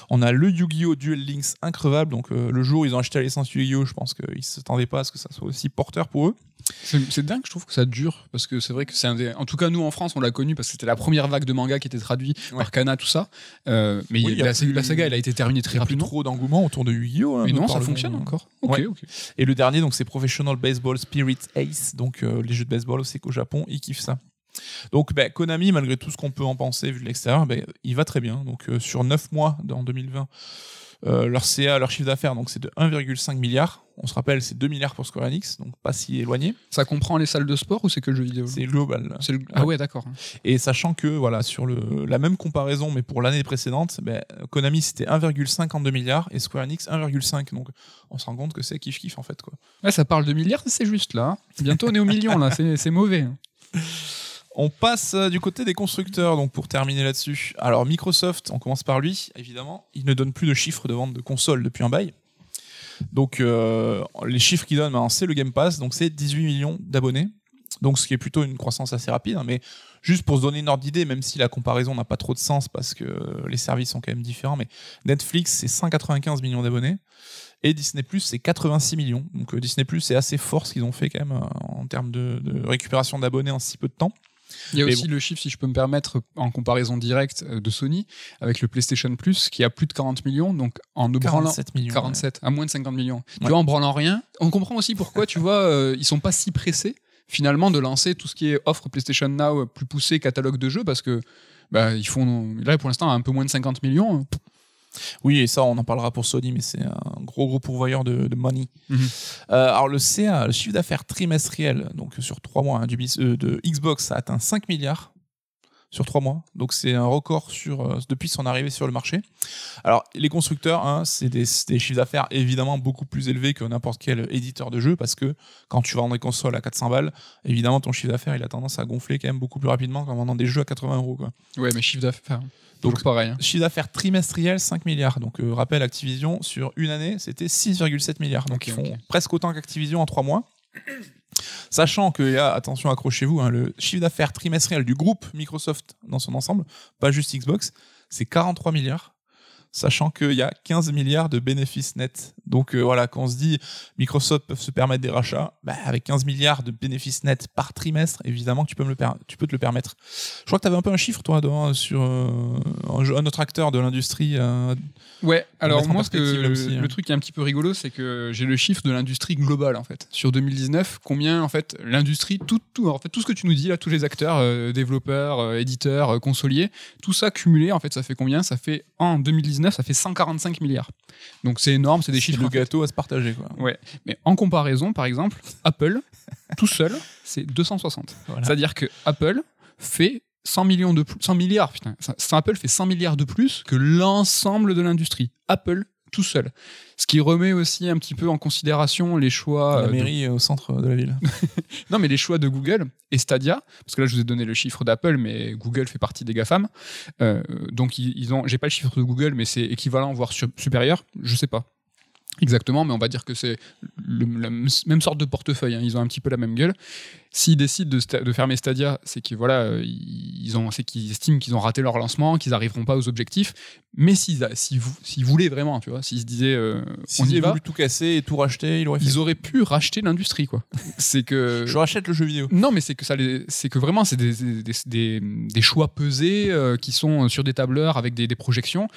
on a le Yu-Gi-Oh! Duel Links increvable. Donc euh, le jour où ils ont acheté la licence Yu-Gi-Oh! je pense qu'ils ne s'attendaient pas à ce que ça soit aussi porteur pour eux. C'est dingue, je trouve que ça dure parce que c'est vrai que c'est un des. En tout cas, nous en France, on l'a connu parce que c'était la première vague de manga qui était traduit Ouais. par Kana, tout ça. Euh, mais Oui, il- la, plus- la saga, elle a été terminée Il très n'y a plus rapidement. trop d'engouement autour de Yu-Gi-Oh! hein, Mais non, ça fonctionne encore. Ouais. Et le dernier, donc, c'est Professional Baseball Spirit Ace. Donc, euh, les jeux de baseball aussi qu'au Japon, ils kiffent ça. Donc, ben, Konami, malgré tout ce qu'on peut en penser vu de l'extérieur, ben, il va très bien. Donc, euh, sur 9 mois en 2020, euh, leur CA, leur chiffre d'affaires, donc c'est de 1,5 milliard. On se rappelle, c'est 2 milliards pour Square Enix, donc pas si éloigné. Ça comprend les salles de sport ou c'est que le jeu vidéo C'est global. Le- Ah ouais, d'accord. Et sachant que, voilà, sur le, la même comparaison, mais pour l'année précédente, ben, Konami c'était 1,52 milliards et Square Enix 1,5. Donc, on se rend compte que c'est kiff-kiff en fait, quoi. Ouais, ça parle de milliards, c'est juste là. Bientôt on est au million là, c'est mauvais. On passe euh, du côté des constructeurs, donc pour terminer là-dessus. Alors Microsoft, on commence par lui, évidemment. Il ne donne plus de chiffres de vente de consoles depuis un bail. Donc euh, les chiffres qu'il donne, maintenant, c'est le Game Pass, donc c'est 18 millions d'abonnés. Donc ce qui est plutôt une croissance assez rapide, hein, mais juste pour se donner une ordre d'idée, même si la comparaison n'a pas trop de sens parce que les services sont quand même différents, mais Netflix c'est 195 millions d'abonnés et Disney Plus c'est 86 millions. Donc euh, Disney Plus c'est assez fort ce qu'ils ont fait quand même euh, en termes de récupération d'abonnés en si peu de temps. Il y a Mais aussi le chiffre, si je peux me permettre, en comparaison directe euh, de Sony avec le PlayStation Plus qui a plus de 40 millions, donc en ne branlant 47 millions. 47 à moins de 50 millions. Tu Ouais. vois, en branlant rien, on comprend aussi pourquoi, tu vois, euh, ils sont pas si pressés finalement de lancer tout ce qui est offre PlayStation Now euh, plus poussé, catalogue de jeux, parce que bah, ils font là pour l'instant un peu moins de 50 millions. Oui, et ça, on en parlera pour Sony, mais c'est un gros, gros pourvoyeur de, de money. Mhm. Euh, alors, le CA, le chiffre d'affaires trimestriel, donc sur trois mois hein, du, euh, de Xbox, ça a atteint 5 milliards sur trois mois. Donc, c'est un record sur, euh, depuis son arrivée sur le marché. Alors, les constructeurs, hein, c'est des, chiffres d'affaires évidemment beaucoup plus élevés que n'importe quel éditeur de jeu parce que quand tu vends des consoles à 400 balles, évidemment, ton chiffre d'affaires, il a tendance à gonfler quand même beaucoup plus rapidement qu'en vendant des jeux à 80 euros. Quoi. Ouais, mais chiffre d'affaires. Donc, pareil. hein. Chiffre d'affaires trimestriel, 5 milliards. Donc, euh, rappel, Activision, sur une année, c'était 6,7 milliards. Donc, ils font presque autant qu'Activision en 3 mois. Sachant qu'il y a, attention, accrochez-vous, hein, le chiffre d'affaires trimestriel du groupe Microsoft dans son ensemble, pas juste Xbox, c'est 43 milliards. Sachant qu'il y a 15 milliards de bénéfices nets. Donc euh, voilà, quand on se dit Microsoft peut se permettre des rachats, bah, avec 15 milliards de bénéfices nets par trimestre, évidemment que tu peux, me le per- tu peux te le permettre. Je crois que tu avais un peu un chiffre, toi, sur euh, un, autre acteur de l'industrie. euh, Ouais, alors moi, ce que, le, hein. truc qui est un petit peu rigolo, c'est que j'ai le chiffre de l'industrie globale, en fait. Sur 2019, combien, en fait, l'industrie, tout, tout, en fait, tout ce que tu nous dis, là, tous les acteurs, euh, développeurs, éditeurs, consoliers, tout ça cumulé, en fait, ça fait combien? Ça fait, en 2019, ça fait 145 milliards. Donc c'est énorme, c'est des c'est chiffres. le gâteau à se partager. Quoi. Ouais, mais en comparaison, par exemple, Apple, tout seul, c'est 260. Voilà. C'est-à-dire que Apple fait 100 millions de plus, 100 milliards, putain. Apple fait 100 milliards de plus que l'ensemble de l'industrie. Apple tout seul. Ce qui remet aussi un petit peu en considération les choix. la euh, de- mairie au centre de la ville. Non, mais les choix de Google et Stadia, parce que là je vous ai donné le chiffre d'Apple, mais Google fait partie des GAFAM. Euh, donc ils, ont, j'ai pas le chiffre de Google, mais c'est équivalent voire su- supérieur. Je sais pas exactement, mais on va dire que c'est la même sorte de portefeuille. hein. Ils ont un petit peu la même gueule. S'ils décident de, fermer Stadia, c'est qu'ils voilà, ils ont, c'est qu'ils estiment qu'ils ont raté leur lancement, qu'ils n'arriveront pas aux objectifs. Mais s'ils, s'ils, vou- s'ils voulaient vraiment, tu vois, s'ils se disaient, euh, on y avaient va, voulu tout casser et tout racheter, ils auraient pu racheter l'industrie, quoi. c'est que Je rachète le jeu vidéo. non, mais c'est que ça, c'est que vraiment, c'est des, des, des- des choix pesés euh, qui sont sur des tableurs avec des projections.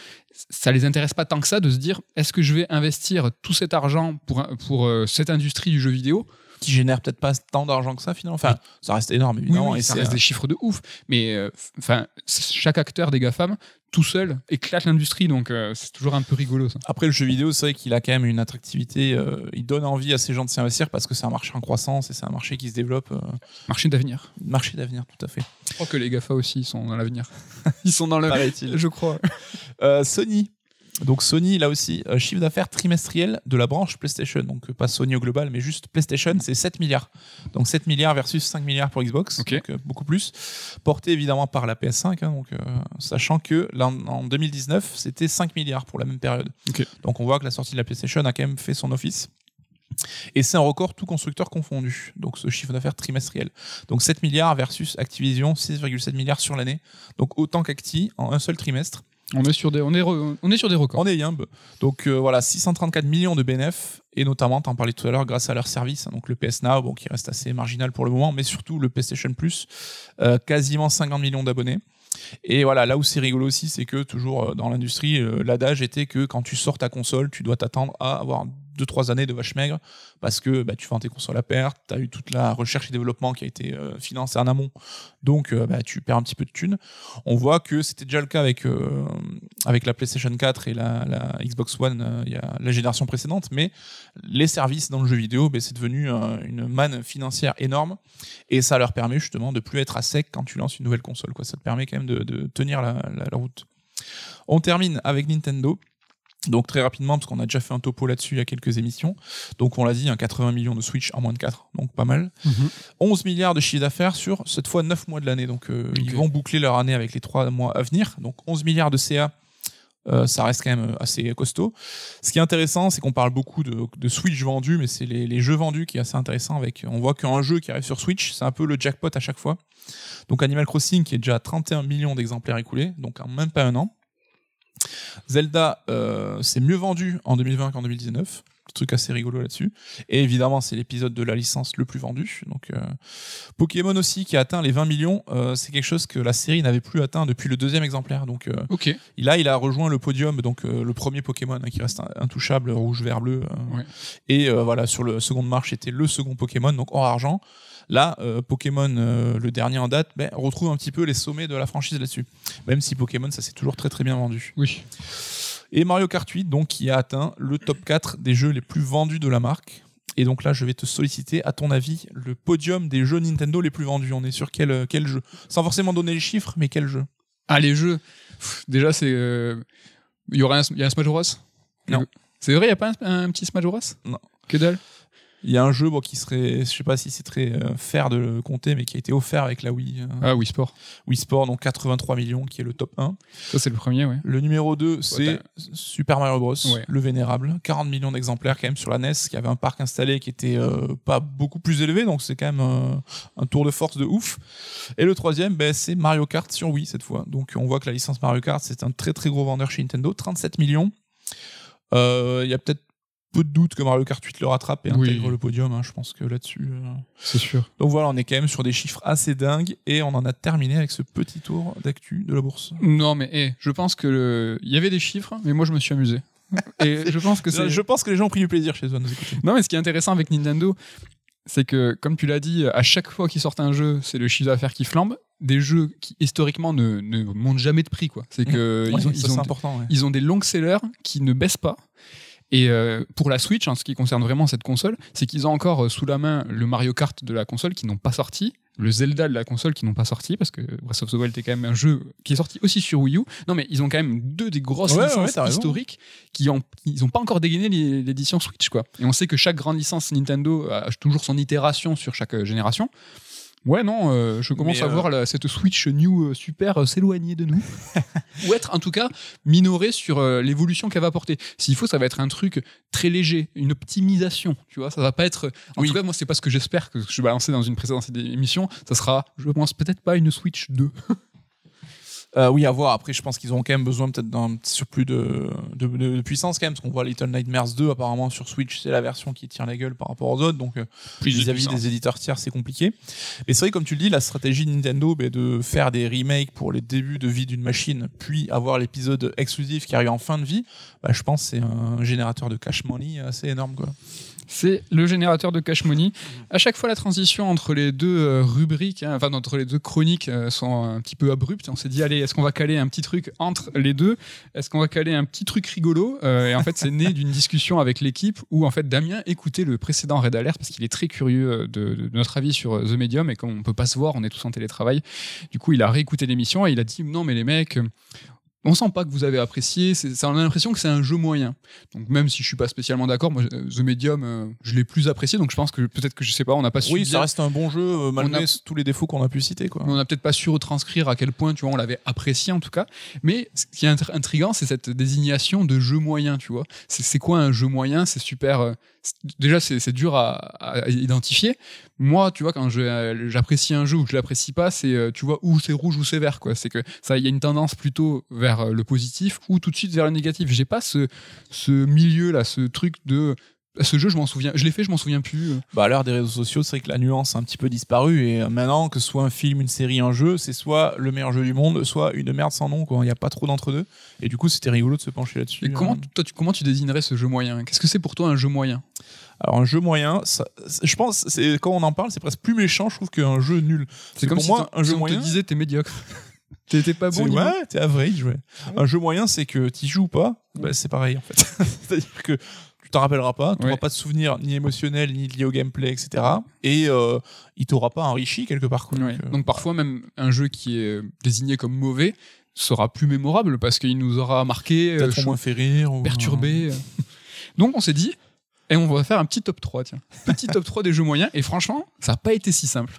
Ça les intéresse pas tant que ça de se dire est-ce que je vais investir tout cet argent pour, pour euh, cette industrie du jeu vidéo Qui génère peut-être pas tant d'argent que ça finalement. Enfin, ça reste énorme évidemment. Oui, oui, et ça reste des chiffres de ouf. Mais euh, enfin, chaque acteur des GAFAM, tout seul, éclate l'industrie. Donc euh, c'est toujours un peu rigolo ça. Après le jeu vidéo, c'est vrai qu'il a quand même une attractivité. euh, il donne envie à ces gens de s'y investir parce que c'est un marché en croissance et c'est un marché qui se développe. euh, Marché d'avenir. marché d'avenir, tout à fait. Je crois que les GAFA aussi ils sont dans l'avenir. ils sont dans le. Paraît-il. Je crois. Euh, Sony. Donc Sony, là aussi, euh, chiffre d'affaires trimestriel de la branche PlayStation. Donc euh, pas Sony au global, mais juste PlayStation, c'est 7 milliards. Donc 7 milliards versus 5 milliards pour Xbox. Donc euh, beaucoup plus. Porté évidemment par la PS5. hein, donc, euh, sachant que là, en- en 2019, c'était 5 milliards pour la même période. Donc on voit que la sortie de la PlayStation a quand même fait son office. Et c'est un record tout constructeur confondu, donc ce chiffre d'affaires trimestriel. Donc 7 milliards versus Activision, 6,7 milliards sur l'année. Donc autant qu'Acti en un seul trimestre. On est sur des, on est, on est sur des records. On est Yimb. Donc euh, voilà, 634 millions de bénéfices, et notamment, t'en parlais tout à l'heure, grâce à leur service, hein, donc le PS Now, qui reste assez marginal pour le moment, mais surtout le PlayStation Plus, euh, quasiment 50 millions d'abonnés. Et voilà, là où c'est rigolo aussi, c'est que toujours euh, dans l'industrie, l'adage était que quand tu sors ta console, tu dois t'attendre à avoir 2-3 années de vache maigre parce que bah, tu vends tes consoles à perte, tu as eu toute la recherche et développement qui a été euh, financée en amont, donc euh, bah, tu perds un petit peu de thunes. On voit que c'était déjà le cas avec, euh, la PlayStation 4 et la, Xbox One, y a la génération précédente, mais les services dans le jeu vidéo, bah, c'est devenu une manne financière énorme et ça leur permet justement de plus être à sec quand tu lances une nouvelle console. Quoi. Ça te permet quand même de, tenir la route. On termine avec Nintendo. Donc très rapidement, parce qu'on a déjà fait un topo là-dessus il y a quelques émissions. Donc on l'a dit, un 80 millions de Switch en moins de 4, donc pas mal. 11 milliards de chiffre d'affaires sur cette fois 9 mois de l'année. Donc euh, ils vont boucler leur année avec les 3 mois à venir. Donc 11 milliards de CA. euh, ça reste quand même euh, assez costaud. Ce qui est intéressant, c'est qu'on parle beaucoup de, de Switch vendus, mais c'est les, les jeux vendus qui est assez intéressant. Avec, on voit qu'un jeu qui arrive sur Switch, c'est un peu le jackpot à chaque fois. Donc Animal Crossing qui est déjà à 31 millions d'exemplaires écoulés, donc en même pas un an. Zelda, euh, c'est mieux vendu en 2020 qu'en 2019. Trucs assez rigolos là-dessus. Et évidemment, c'est l'épisode de la licence le plus vendu. Donc, euh, Pokémon aussi qui a atteint les 20 millions. euh, c'est quelque chose que la série n'avait plus atteint depuis le deuxième exemplaire. Donc, euh, là, il a rejoint le podium, donc le premier Pokémon hein, qui reste intouchable, rouge, vert, bleu. Ouais. Et voilà, sur le second marche, c'était le second Pokémon, donc hors argent. Là, euh, Pokémon, euh, le dernier en date, ben, retrouve un petit peu les sommets de la franchise là-dessus. Même si Pokémon, ça s'est toujours très très bien vendu. Oui. Et Mario Kart 8, donc, qui a atteint le top 4 des jeux les plus vendus de la marque. Et donc là, je vais te solliciter, à ton avis, le podium des jeux Nintendo les plus vendus. On est sur quel, euh, quel jeu? Sans forcément donner les chiffres, mais quel jeu? Ah, les jeux. Pff, déjà, c'est. euh, Il y aura un, y a un Smash Bros? Non. C'est vrai, il n'y a pas un, un petit Smash Bros? Non. Que dalle Il y a un jeu bon, qui serait, je sais pas si c'est très euh, fair de le compter, mais qui a été offert avec la Wii, euh, Ah oui, sport. Wii Sport, donc 83 millions, qui est le top 1. Ça, c'est le premier, ouais. Le numéro 2, c'est Super Mario Bros, Ouais. le vénérable. 40 millions d'exemplaires quand même sur la NES, qui avait un parc installé qui était euh, pas beaucoup plus élevé, donc c'est quand même euh, un tour de force de ouf. Et le troisième, ben, c'est Mario Kart sur Wii cette fois. Donc on voit que la licence Mario Kart, c'est un très très gros vendeur chez Nintendo, 37 millions. Il y a peut-être peu de doute que Mario Kart 8 le rattrape et Oui. intègre le podium, hein, je pense que là-dessus... euh, C'est sûr. donc voilà, on est quand même sur des chiffres assez dingues et on en a terminé avec ce petit tour d'actu de la bourse. Non, mais eh, je pense que le- il y avait des chiffres, mais moi, je me suis amusé. Et je pense que c'est. Je pense que les gens ont pris du plaisir chez eux. Non, mais ce qui est intéressant avec Nintendo, c'est que, comme tu l'as dit, à chaque fois qu'ils sortent un jeu, c'est le chiffre d'affaires qui flambe. Des jeux qui, historiquement, ne, ne montent jamais de prix, quoi. C'est que Ouais, ils, ont, ils c'est ont- important. ouais. ils ont des longs sellers qui ne baissent pas. Et euh, pour la Switch, en ce qui concerne vraiment cette console, c'est qu'ils ont encore euh, sous la main le Mario Kart de la console qui n'ont pas sorti, le Zelda de la console qui n'ont pas sorti, parce que Breath of the Wild était quand même un jeu qui est sorti aussi sur Wii U. Non, mais ils ont quand même deux des grosses Ouais, ouais, licences raison. historiques qui ont, ils n'ont pas encore dégainé l'édition Switch, quoi. Et on sait que chaque grande licence Nintendo a toujours son itération sur chaque euh, génération. Ouais, non, euh, je commence Mais, à euh, voir la- cette Switch New euh, super s'éloigner de nous. Ou être en tout cas minoré sur l'évolution qu'elle va apporter. S'il faut, ça va être un truc très léger, une optimisation, tu vois. Ça va pas être. En Oui. tout cas, moi, c'est pas ce que j'espère que je balançais dans une précédente émission. Ça sera, je pense, peut-être pas une Switch 2. Euh, oui, à voir. Après, je pense qu'ils auront quand même besoin peut-être d'un petit surplus de, de, de- puissance quand même, parce qu'on voit Little Nightmares 2 apparemment sur Switch, c'est la version qui tire la gueule par rapport aux autres, donc euh, vis-à-vis des éditeurs tiers, c'est compliqué. Mais c'est vrai, comme tu le dis, la stratégie de Nintendo ben, de faire des remakes pour les débuts de vie d'une machine, puis avoir l'épisode exclusif qui arrive en fin de vie, bah, je pense que c'est un générateur de cash money assez énorme. Quoi. C'est le générateur de cash money. À chaque fois, la transition entre les deux euh, rubriques, hein, enfin entre les deux chroniques, euh, sont un petit peu abruptes. On s'est dit, allez, est-ce qu'on va caler un petit truc entre les deux? Est-ce qu'on va caler un petit truc rigolo? Euh, Et en fait, c'est né d'une discussion avec l'équipe où en fait Damien écoutait le précédent Red Alert parce qu'il est très curieux de, notre avis sur The Medium et comme on peut pas se voir, on est tous en télétravail. Du coup, il a réécouté l'émission et il a dit, non mais les mecs. On sent pas que vous avez apprécié, c'est- ça on a l'impression que c'est un jeu moyen. Donc même si je suis pas spécialement d'accord, moi euh, The Medium, euh, je l'ai plus apprécié, donc je pense que peut-être que je sais pas, on n'a pas su. Oui, dire- ça reste un bon jeu euh, malgré a- tous les défauts qu'on a pu citer. Quoi. on n'a peut-être pas su retranscrire à quel point tu vois on l'avait apprécié en tout cas mais ce qui est intr- intriguant c'est cette désignation de jeu moyen tu vois c'est quoi un jeu moyen? C'est super euh, déjà c'est dur à, à identifier moi tu vois quand j'apprécie un jeu ou que je l'apprécie pas c'est tu vois où c'est rouge ou c'est vert quoi c'est que ça il y a une tendance plutôt vers euh, le positif ou tout de suite vers le négatif j'ai pas ce ce milieu là ce truc de ce jeu je m'en souviens je l'ai fait je m'en souviens plus. Bah, à l'heure des réseaux sociaux, c'est vrai que la nuance a un petit peu disparu. Et euh, maintenant, que ce soit un film, une série, un jeu, c'est soit le meilleur jeu du monde, soit une merde sans nom. quoi. Il n'y a pas trop d'entre-deux. Et du coup, c'était rigolo de se pencher là-dessus. Et comment Euh, toi tu, comment tu désignerais ce jeu moyen? Qu'est-ce que c'est pour toi un jeu moyen? Alors, un jeu moyen, ça- je pense, c'est quand on en parle, c'est presque plus méchant, je trouve, qu'un jeu nul. C'est comme pour si moi, un si jeu on moyen. te disait t'es médiocre. T'es pas bon. Ouais, t'es average, ouais. Un jeu moyen, c'est que tu joues ou pas, bah, c'est pareil en fait. C'est-à-dire que tu t'en rappelleras pas, tu n'auras pas de souvenirs ni émotionnels, ni liés au gameplay, etc. Et euh, il t'aura pas enrichi quelque part. Quoi. Donc, euh, Donc parfois même un jeu qui est désigné comme mauvais sera plus mémorable parce qu'il nous aura marqué, euh, peut-être moins fait rire. Ou, perturbé. Donc on s'est dit, et on va faire un petit top 3, tiens. Petit top 3 des jeux moyens. Et franchement, ça n'a pas été si simple.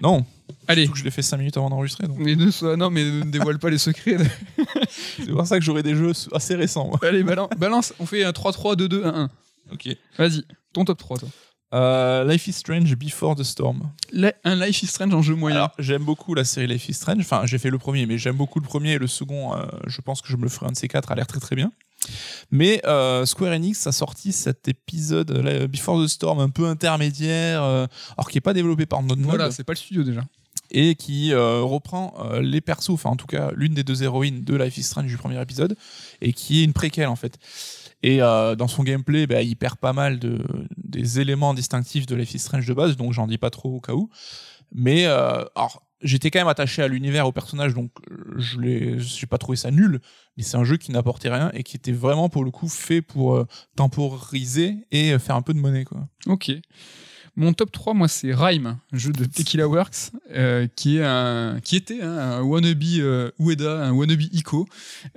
Non, Allez. surtout que je l'ai fait 5 minutes avant d'enregistrer. donc non, mais ne dévoile pas les secrets. C'est pour ça que j'aurai des jeux assez récents. moi. Allez, balan- balance, on fait un 3-3, 2-2, 1-1. Ok. Vas-y, ton top 3, toi. Euh, Life is Strange Before the Storm. Un Life is Strange en jeu moyen. Alors, j'aime beaucoup la série Life is Strange. Enfin, j'ai fait le premier, mais j'aime beaucoup le premier et le second. euh, je pense que je me le ferai un de ces quatre. A l'air très très bien. Mais euh, Square Enix a sorti cet épisode là, Before the Storm un peu intermédiaire, euh, alors qui n'est pas développé par Node Voilà, c'est pas le studio déjà. Et qui euh, reprend euh, les persos, enfin en tout cas l'une des deux héroïnes de Life is Strange du premier épisode, et qui est une préquelle en fait. Et euh, dans son gameplay, bah, il perd pas mal de, des éléments distinctifs de Life is Strange de base, donc j'en dis pas trop au cas où. Mais alors, j'étais quand même attaché à l'univers, au personnage, donc je l'ai, j'ai pas trouvé ça nul. Mais c'est un jeu qui n'apportait rien et qui était vraiment pour le coup fait pour temporiser et faire un peu de monnaie quoi. Ok. Mon top 3, moi, c'est Rhyme, un jeu de Tequila Works, euh, qui, est un, qui était hein, un wannabe euh, Ueda, un wannabe Ico,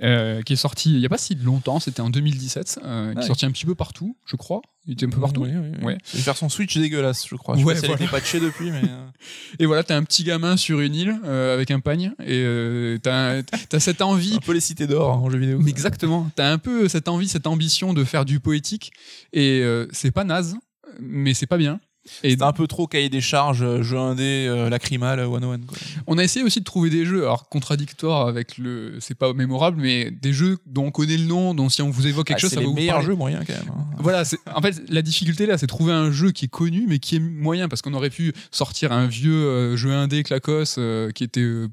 euh, qui est sorti il n'y a pas si longtemps, c'était en 2017, euh, qui est sorti un petit peu partout, je crois. Il était un peu partout. Oui, oui, oui. Ouais. Une version Switch dégueulasse, je crois. Je sais Ouais, pas si elle était patchée depuis, mais. Et voilà, t'as un petit gamin sur une île avec un pagne, et t'as t'as cette envie un peu les cités d'or en jeu vidéo. Mais exactement. T'as un peu cette envie, cette ambition de faire du poétique. Et c'est pas naze, mais c'est pas bien. Et un peu trop cahier des charges, euh, jeu indé, euh, lacrymal, euh, 101. Quoi. on a essayé aussi de trouver des jeux, alors contradictoires avec le. C'est pas mémorable, mais des jeux dont on connaît le nom, dont si on vous évoque quelque Ah, chose, c'est ça les va vous meilleurs parler. jeux moyens quand même. hein. Voilà, c'est- en fait, la difficulté là, c'est trouver un jeu qui est connu, mais qui est moyen, parce qu'on aurait pu sortir un vieux euh, jeu indé clacos euh, qui était. euh,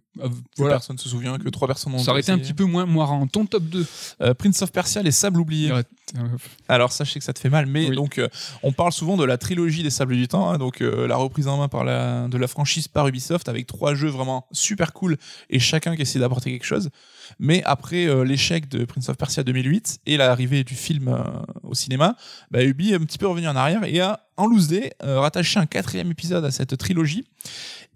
voilà. Personne se souvient que trois personnes ont Ça aurait été un petit peu moins moirant. Ton top 2. Euh, Prince of Persia, les sables oubliés. Ouais, Alors sais que ça te fait mal, mais Oui. donc euh, on parle souvent de la trilogie des sables temps, hein, donc euh, la reprise en main par de la franchise par Ubisoft avec trois jeux vraiment super cool et chacun qui essaie d'apporter quelque chose. Mais après euh, l'échec de Prince of Persia 2008 et l'arrivée du film euh, au cinéma, bah, Ubi est un petit peu revenu en arrière et a en loose day rattaché un quatrième épisode à cette trilogie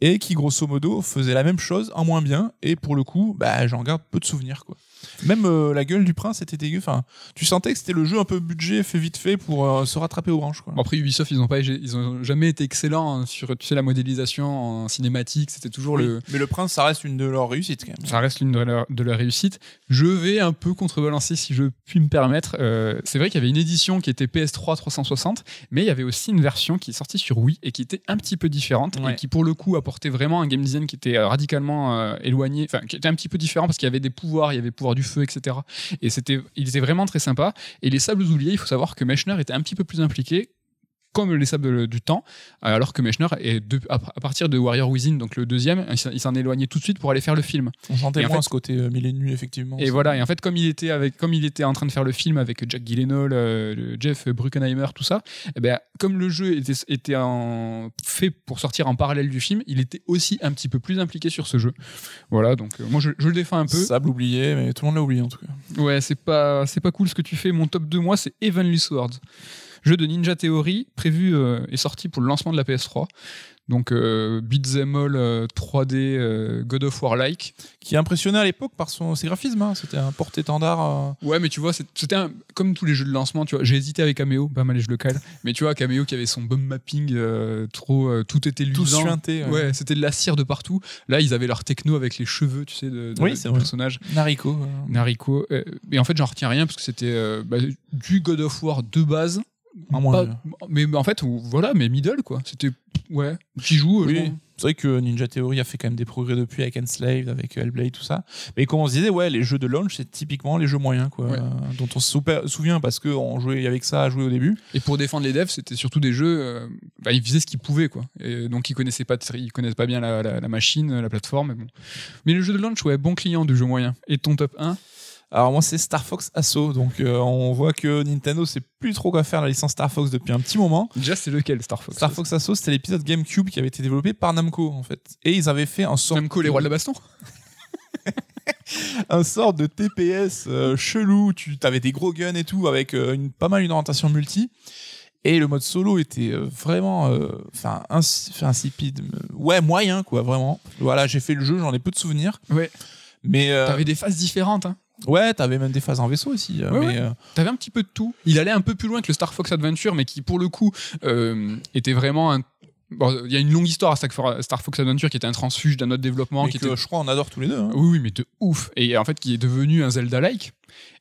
et qui grosso modo faisait la même chose en moins bien et pour le coup bah, j'en garde peu de souvenirs quoi. Même euh, la gueule du prince était dégueu. Enfin, tu sentais que c'était le jeu un peu budget fait vite fait pour euh, se rattraper aux branches. Quoi. Bon, après Ubisoft, ils ont pas, ils ont jamais été excellents hein, sur, tu sais, la modélisation en cinématique. C'était toujours Oui. le, Mais le prince, ça reste une de leurs réussites quand même. ça reste l'une de leurs de leurs réussites. Je vais un peu contrebalancer si je puis me permettre. Euh, c'est vrai qu'il y avait une édition qui était PS3 360, mais il y avait aussi une version qui est sortie sur Wii et qui était un petit peu différente Ouais. et qui pour le coup apportait vraiment un game design qui était radicalement éloigné, enfin qui était un petit peu différent parce qu'il y avait des pouvoirs, il y avait pouvoir du feu, etc. Et c'était, il était vraiment très sympa. Et les Sables oubliés, il faut savoir que Mechner était un petit peu plus impliqué comme les sables du temps, euh, alors que Mechner est de- à à partir de Warrior Within, donc le deuxième, il s'en- éloignait tout de suite pour aller faire le film. On sentait Et en moins fait- ce côté euh, mille et nuits, effectivement. Et voilà, et en fait, comme il était avec, comme il était en train de faire le film avec Jack Gyllenhaal, euh, Jeff Bruckheimer, tout ça, eh ben, comme le jeu était, était en, fait pour sortir en parallèle du film, il était aussi un petit peu plus impliqué sur ce jeu. Voilà, donc euh, moi je, je le défends un peu. Sable oublié, mais tout le monde l'a oublié en tout cas. Ouais, c'est pas, c'est pas cool ce que tu fais. Mon top 2, moi, c'est Heavenly Swords. Jeu de Ninja Theory, prévu euh, et sorti pour le lancement de la PS3. Donc, euh, Beat'em All euh, 3D euh, God of War-like. Qui impressionnait à l'époque par son, ses graphismes. hein. C'était un porte-étendard. euh, Ouais, mais tu vois, c'était un- comme tous les jeux de lancement, tu vois. J'ai hésité avec Cameo, pas mal, je le cale. Mais tu vois, Cameo qui avait son bum mapping, euh, trop, euh, tout était tout luisant. suinté. Ouais, c'était de la cire de partout. Là, ils avaient leur techno avec les cheveux, tu sais, de, de- Oui, c'est personnage. Nariko. euh. Nariko. euh, et en fait, j'en retiens rien parce que c'était euh, bah, du God of War de base. En moins Pas- mais en fait, voilà, mais middle, quoi. C'était, ouais, qui joue. euh, Oui. C'est vrai que Ninja Theory a fait quand même des progrès depuis avec Enslaved, avec euh, Hellblade, tout ça. Mais comme on se disait, ouais, les jeux de launch, c'est typiquement les jeux moyens, quoi, Ouais. euh, dont on se souvient parce qu'on jouait avec ça à jouer au début. Et pour défendre les devs, c'était surtout des jeux. euh, bah, ils faisaient ce qu'ils pouvaient, quoi. Et donc, ils connaissaient pas, ils connaissent pas bien la, la- la machine, la plateforme. Mais, bon. mais le jeu de launch, ouais, bon client du jeu moyen. Et ton top 1 Alors moi, c'est Star Fox Assault, donc euh, on voit que Nintendo sait plus trop quoi faire la licence Star Fox depuis un petit moment. Déjà, c'est lequel, Star Fox Star Fox Assault, c'était l'épisode GameCube qui avait été développé par Namco, en fait. Et ils avaient fait un sort, Namco, les rois de la baston un sort de TPS euh, chelou. Tu avais des gros guns et tout, avec euh, une, pas mal une orientation multi. Et le mode solo était vraiment, enfin, ins- enfin, insipide. Ouais, moyen, quoi, vraiment. Voilà, j'ai fait le jeu, j'en ai peu de souvenirs. Ouais. Mais T'avais des phases différentes, hein. Ouais, t'avais même des phases en vaisseau aussi. euh, Ouais, mais ouais. euh, T'avais un petit peu de tout. Il allait un peu plus loin que le Star Fox Adventure, mais qui, pour le coup, euh, était vraiment un. bon, Il y a une longue histoire à Star Fo- Star Fox Adventure qui était un transfuge d'un autre développement. mais qui que était... je crois on adore tous les deux. hein. Oui, oui, mais de ouf. Et en fait, qui est devenu un Zelda-like.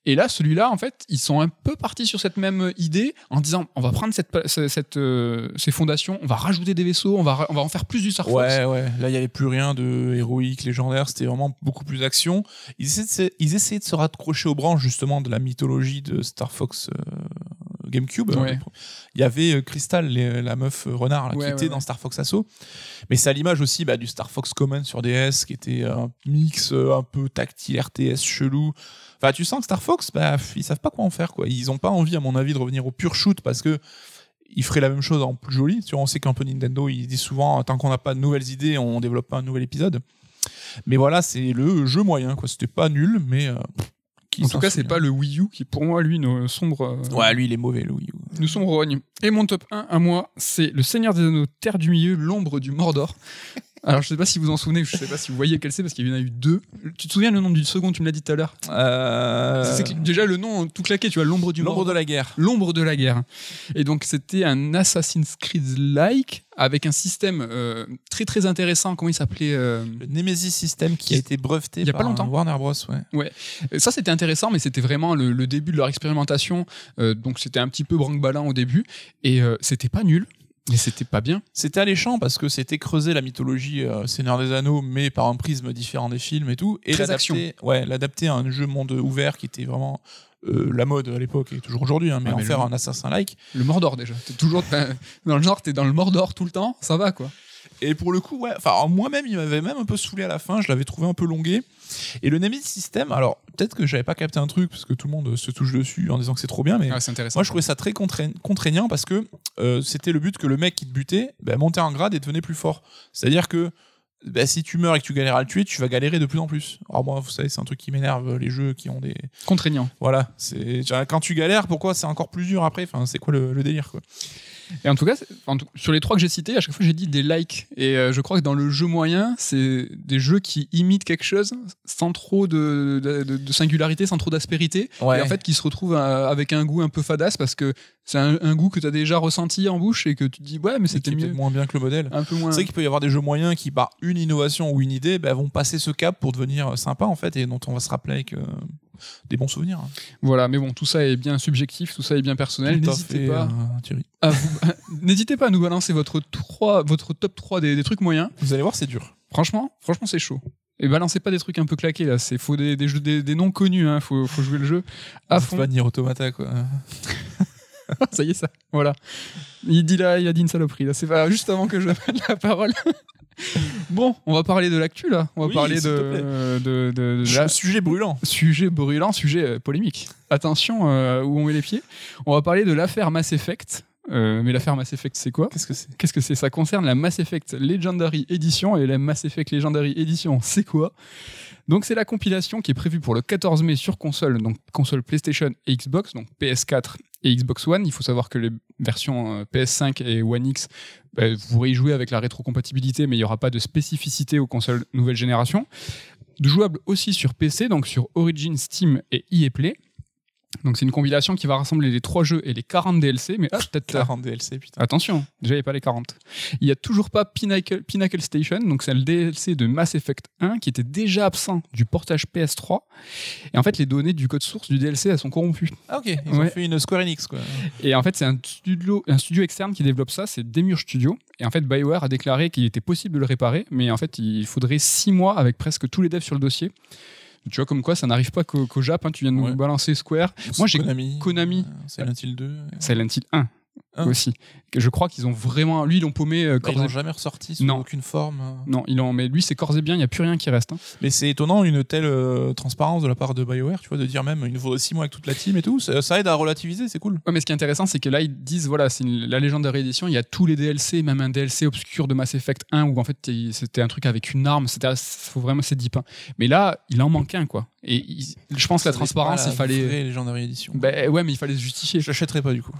Et là, celui-là, en fait, ils sont un peu partis sur cette même idée en disant on va prendre cette, cette, euh, ces fondations, on va rajouter des vaisseaux, on va, on va en faire plus du Star Fox. Ouais, ouais. Là, il n'y avait plus rien de héroïque, légendaire. C'était vraiment beaucoup plus d'action. Ils essayaient, de, ils essayaient de se raccrocher aux branches, justement, de la mythologie de Star Fox. Euh, GameCube. Ouais. Il y avait euh, Crystal, les- la meuf renard, là, Ouais, qui était dans Star Fox Assault. Mais c'est à l'image aussi bah, du Star Fox Common sur DS, qui était un mix un peu tactile, RTS chelou. Enfin, tu sens que Star Fox, bah, ils savent pas quoi en faire. Quoi. Ils ont pas envie, à mon avis, de revenir au pur shoot parce que ils feraient la même chose en plus joli. Tu vois, on sait qu'un peu Nintendo, ils disent souvent, tant qu'on n'a pas de nouvelles idées, on développe pas un nouvel épisode. Mais voilà, c'est le jeu moyen. quoi. C'était pas nul, mais. euh, En tout cas, c'est pas le Wii U qui, pour moi, lui, nous sombre. euh, Ouais, lui, il est mauvais, le Wii U. Nous sommes rognes. Et mon top 1 à moi, c'est Le Seigneur des Anneaux, Terre du Milieu, l'ombre du Mordor. Alors, je sais pas si vous en souvenez, je sais pas si vous voyez quel c'est, parce qu'il y en a eu deux. Tu te souviens le nom du second, tu me l'as dit tout à l'heure? Euh, C'est déjà le nom tout claqué, tu vois, l'ombre du L'ombre de la guerre. L'ombre de la guerre. Et donc, c'était un Assassin's Creed-like, avec un système euh, très très intéressant. Comment il s'appelait euh, Le Nemesis System qui a été breveté Il y a par pas longtemps. Warner Bros. Ouais. Ça, c'était intéressant, mais c'était vraiment le, le début de leur expérimentation. Euh, donc, c'était un petit peu branque-ballant au début. Et c'était pas nul, mais c'était pas bien. C'était alléchant parce que c'était creuser la mythologie euh, Seigneur des Anneaux, mais par un prisme différent des films et tout. Et l'adapter ouais, l'adapter à un jeu monde ouvert qui était vraiment euh, la mode à l'époque et toujours aujourd'hui, hein, mais Ah, en faire le- un assassin-like. Le Mordor déjà. T'es toujours dans le genre, t'es dans le Mordor tout le temps, ça va quoi. Et pour le coup, ouais, enfin, moi-même, il m'avait même un peu saoulé à la fin, je l'avais trouvé un peu longué. Et le Nemesis System, alors peut-être que j'avais pas capté un truc parce que tout le monde se touche dessus en disant que c'est trop bien, mais Ah. Moi, je trouvais ça très contraign- contraignant parce que euh, c'était le but que le mec qui te butait bah, montait en grade et devenait plus fort. C'est-à-dire que bah, si tu meurs et que tu galères à le tuer, tu vas galérer de plus en plus. Alors moi, vous savez, c'est un truc qui m'énerve, les jeux qui ont des... Contraignant. Voilà, quand tu galères, pourquoi c'est encore plus dur après? Enfin, c'est quoi le, le délire quoi? Et en tout cas, sur les trois que j'ai cités, à chaque fois j'ai dit des likes. Et euh, je crois que dans le jeu moyen, c'est des jeux qui imitent quelque chose sans trop de, de- de- de singularité, sans trop d'aspérité. Ouais. Et en fait, qui se retrouvent euh, avec un goût un peu fadasse parce que c'est un, un goût que tu as déjà ressenti en bouche et que tu te dis, ouais, mais c'était mieux. moins bien que le modèle. Un peu moins. C'est vrai qu'il peut y avoir des jeux moyens qui, par une innovation ou une idée, bah, vont passer ce cap pour devenir sympa en fait et dont on va se rappeler euh, des bons souvenirs. Voilà, mais bon, tout ça est bien subjectif, tout ça est bien personnel. N'hésitez pas, euh, Thierry. n'hésitez pas à nous balancer votre, 3, votre top 3 des, des trucs moyens. Vous allez voir, c'est dur. Franchement, franchement, c'est chaud. Et balancez pas des trucs un peu claqués là, c'est faut des, des, jeux- des, des noms connus, hein. faut, faut jouer le jeu à fond. pas Nier Automata quoi. ça y est, ça. Voilà. Il dit là, il a dit une saloperie là. C'est pas juste avant que je prenne la parole. bon, on va parler de l'actu là. On va Oui, parler de, de, de, de la- Sujet brûlant. sujet brûlant, sujet euh, polémique. Attention euh, où on met les pieds. On va parler de l'affaire Mass Effect. Euh, mais l'affaire Mass Effect, c'est quoi Qu'est-ce que c'est Qu'est-ce que c'est Ça concerne la Mass Effect Legendary Edition. Et la Mass Effect Legendary Edition, c'est quoi Donc, c'est la compilation qui est prévue pour le 14 mai sur console, donc console PlayStation et Xbox, donc PS4 et Xbox One. Il faut savoir que les versions euh, PS5 et One X, bah, vous pourrez y jouer avec la rétrocompatibilité, mais il n'y aura pas de spécificité aux consoles nouvelle génération. Jouable aussi sur PC, donc sur Origin, Steam et EA Play. Donc c'est une compilation qui va rassembler les trois jeux et les 40 DLC, mais ah, peut-être 40 DLC, putain. Attention, déjà il n'y a pas les 40. Il n'y a toujours pas Pinnacle, Pinnacle Station, donc c'est le DLC de Mass Effect 1 qui était déjà absent du portage PS3. Et en fait, les données du code source du DLC elles sont corrompues. Ah ok, ils Ouais. ont fait une Square Enix quoi. Et en fait, c'est un studio, un studio externe qui développe ça, c'est Demure Studio. Et en fait, BioWare a déclaré qu'il était possible de le réparer, mais en fait, il faudrait 6 mois avec presque tous les devs sur le dossier. Tu vois, comme quoi, ça n'arrive pas qu'au qu'au Jap, hein, tu viens de nous balancer Square. Moi, j'ai Konami. Konami. euh, Silent Hill 2. Silent Hill 1 Un. aussi. Je crois qu'ils ont vraiment. Lui, ils l'ont paumé euh, Bah, corps ils et l'ont jamais ressorti sous Non. aucune forme. euh. Non, il en, mais lui, c'est corps et bien, il n'y a plus rien qui reste. hein. Mais c'est étonnant une telle euh, transparence de la part de BioWare, tu vois, de dire même il nous faudrait 6 mois avec toute la team et tout. Ça, ça aide à relativiser, c'est cool. Ouais, mais ce qui est intéressant, c'est que là, ils disent voilà, c'est une- la légende de réédition, il y a tous les DLC, même un DLC obscur de Mass Effect 1 où en fait c'était un truc avec une arme, c'était faut vraiment c'est deep. hein. Mais là, il en manque un quoi. Et il- je pense que la transparence, il pas la fallait. vraie Legendary Edition. Ben ouais, mais il fallait se justifier. Je l'achèterai pas du coup.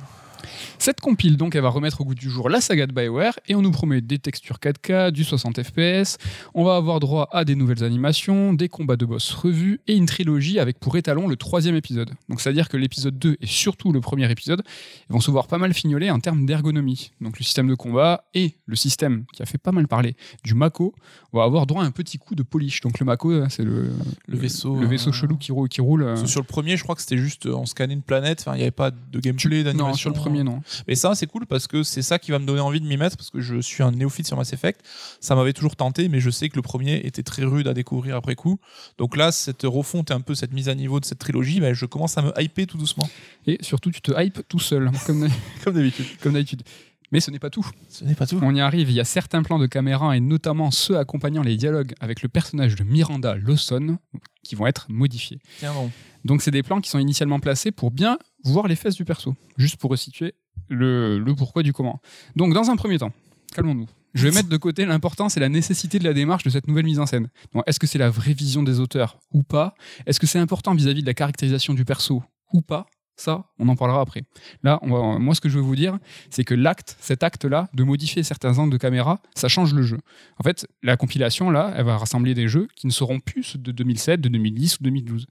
Cette compile, donc, elle va remettre au goût du jour la saga de Bioware et on nous promet des textures 4K, du 60 FPS. On va avoir droit à des nouvelles animations, des combats de boss revus et une trilogie avec pour étalon le troisième épisode. Donc, c'est-à-dire que l'épisode 2 et surtout le premier épisode vont se voir pas mal fignoler en termes d'ergonomie. Donc, le système de combat et le système qui a fait pas mal parler du Mako va avoir droit à un petit coup de polish. Donc, le Mako, c'est le, Le vaisseau, le vaisseau euh, chelou qui roule. Qui roule euh, Sur le premier, je crois que c'était juste euh, on scannait une planète, enfin il n'y avait pas de gameplay, d'animation. non, sur le premier, non. Mais ça, c'est cool parce que c'est ça qui va me donner envie de m'y mettre parce que je suis un néophyte sur Mass Effect. Ça m'avait toujours tenté, mais je sais que le premier était très rude à découvrir après coup. Donc là, cette refonte et un peu cette mise à niveau de cette trilogie, ben, je commence à me hyper tout doucement. Et surtout, tu te hype tout seul, comme Comme d'habitude. comme d'habitude. Mais ce n'est pas tout. Ce n'est pas tout. On y arrive, il y a certains plans de caméra et notamment ceux accompagnant les dialogues avec le personnage de Miranda Lawson qui vont être modifiés. Tiens bon. Donc c'est des plans qui sont initialement placés pour bien voir les fesses du perso, juste pour resituer le, pourquoi du comment. Donc dans un premier temps, calmons-nous. Je vais mettre de côté l'importance et la nécessité de la démarche de cette nouvelle mise en scène. Est-ce que c'est la vraie vision des auteurs ou pas? Est-ce que c'est important vis-à-vis de la caractérisation du perso ou pas? Ça, on en parlera après. Là, moi, ce que je veux vous dire, c'est que l'acte, cet acte-là, de modifier certains angles de caméra, ça change le jeu. En fait, la compilation, là, elle va rassembler des jeux qui ne seront plus ceux de 2007, de 2010 ou 2012.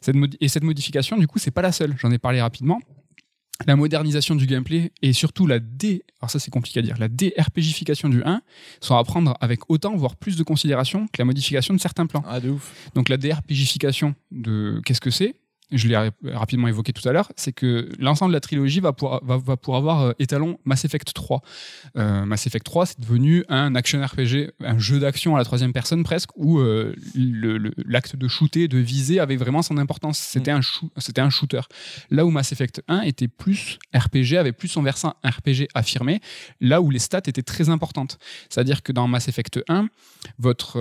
Cette et cette modification, du coup, c'est pas la seule. J'en ai parlé rapidement. La modernisation du gameplay et surtout la D, alors ça c'est compliqué à dire, la DRPGification du 1 sont à prendre avec autant, voire plus de considération que la modification de certains plans. Ah, de ouf. Donc la DRPGification de qu'est-ce que c'est? Je l'ai rap- rapidement évoqué tout à l'heure, c'est que l'ensemble de la trilogie va pour, va, va pour avoir euh, étalon Mass Effect 3. Euh, Mass Effect 3, c'est devenu un action RPG, un jeu d'action à la troisième personne presque, où euh, l'acte de shooter, de viser avait vraiment son importance. C'était un, shoo- c'était un shooter. Là où Mass Effect 1 était plus RPG, avait plus son versant RPG affirmé, là où les stats étaient très importantes. C'est-à-dire que dans Mass Effect 1, votre,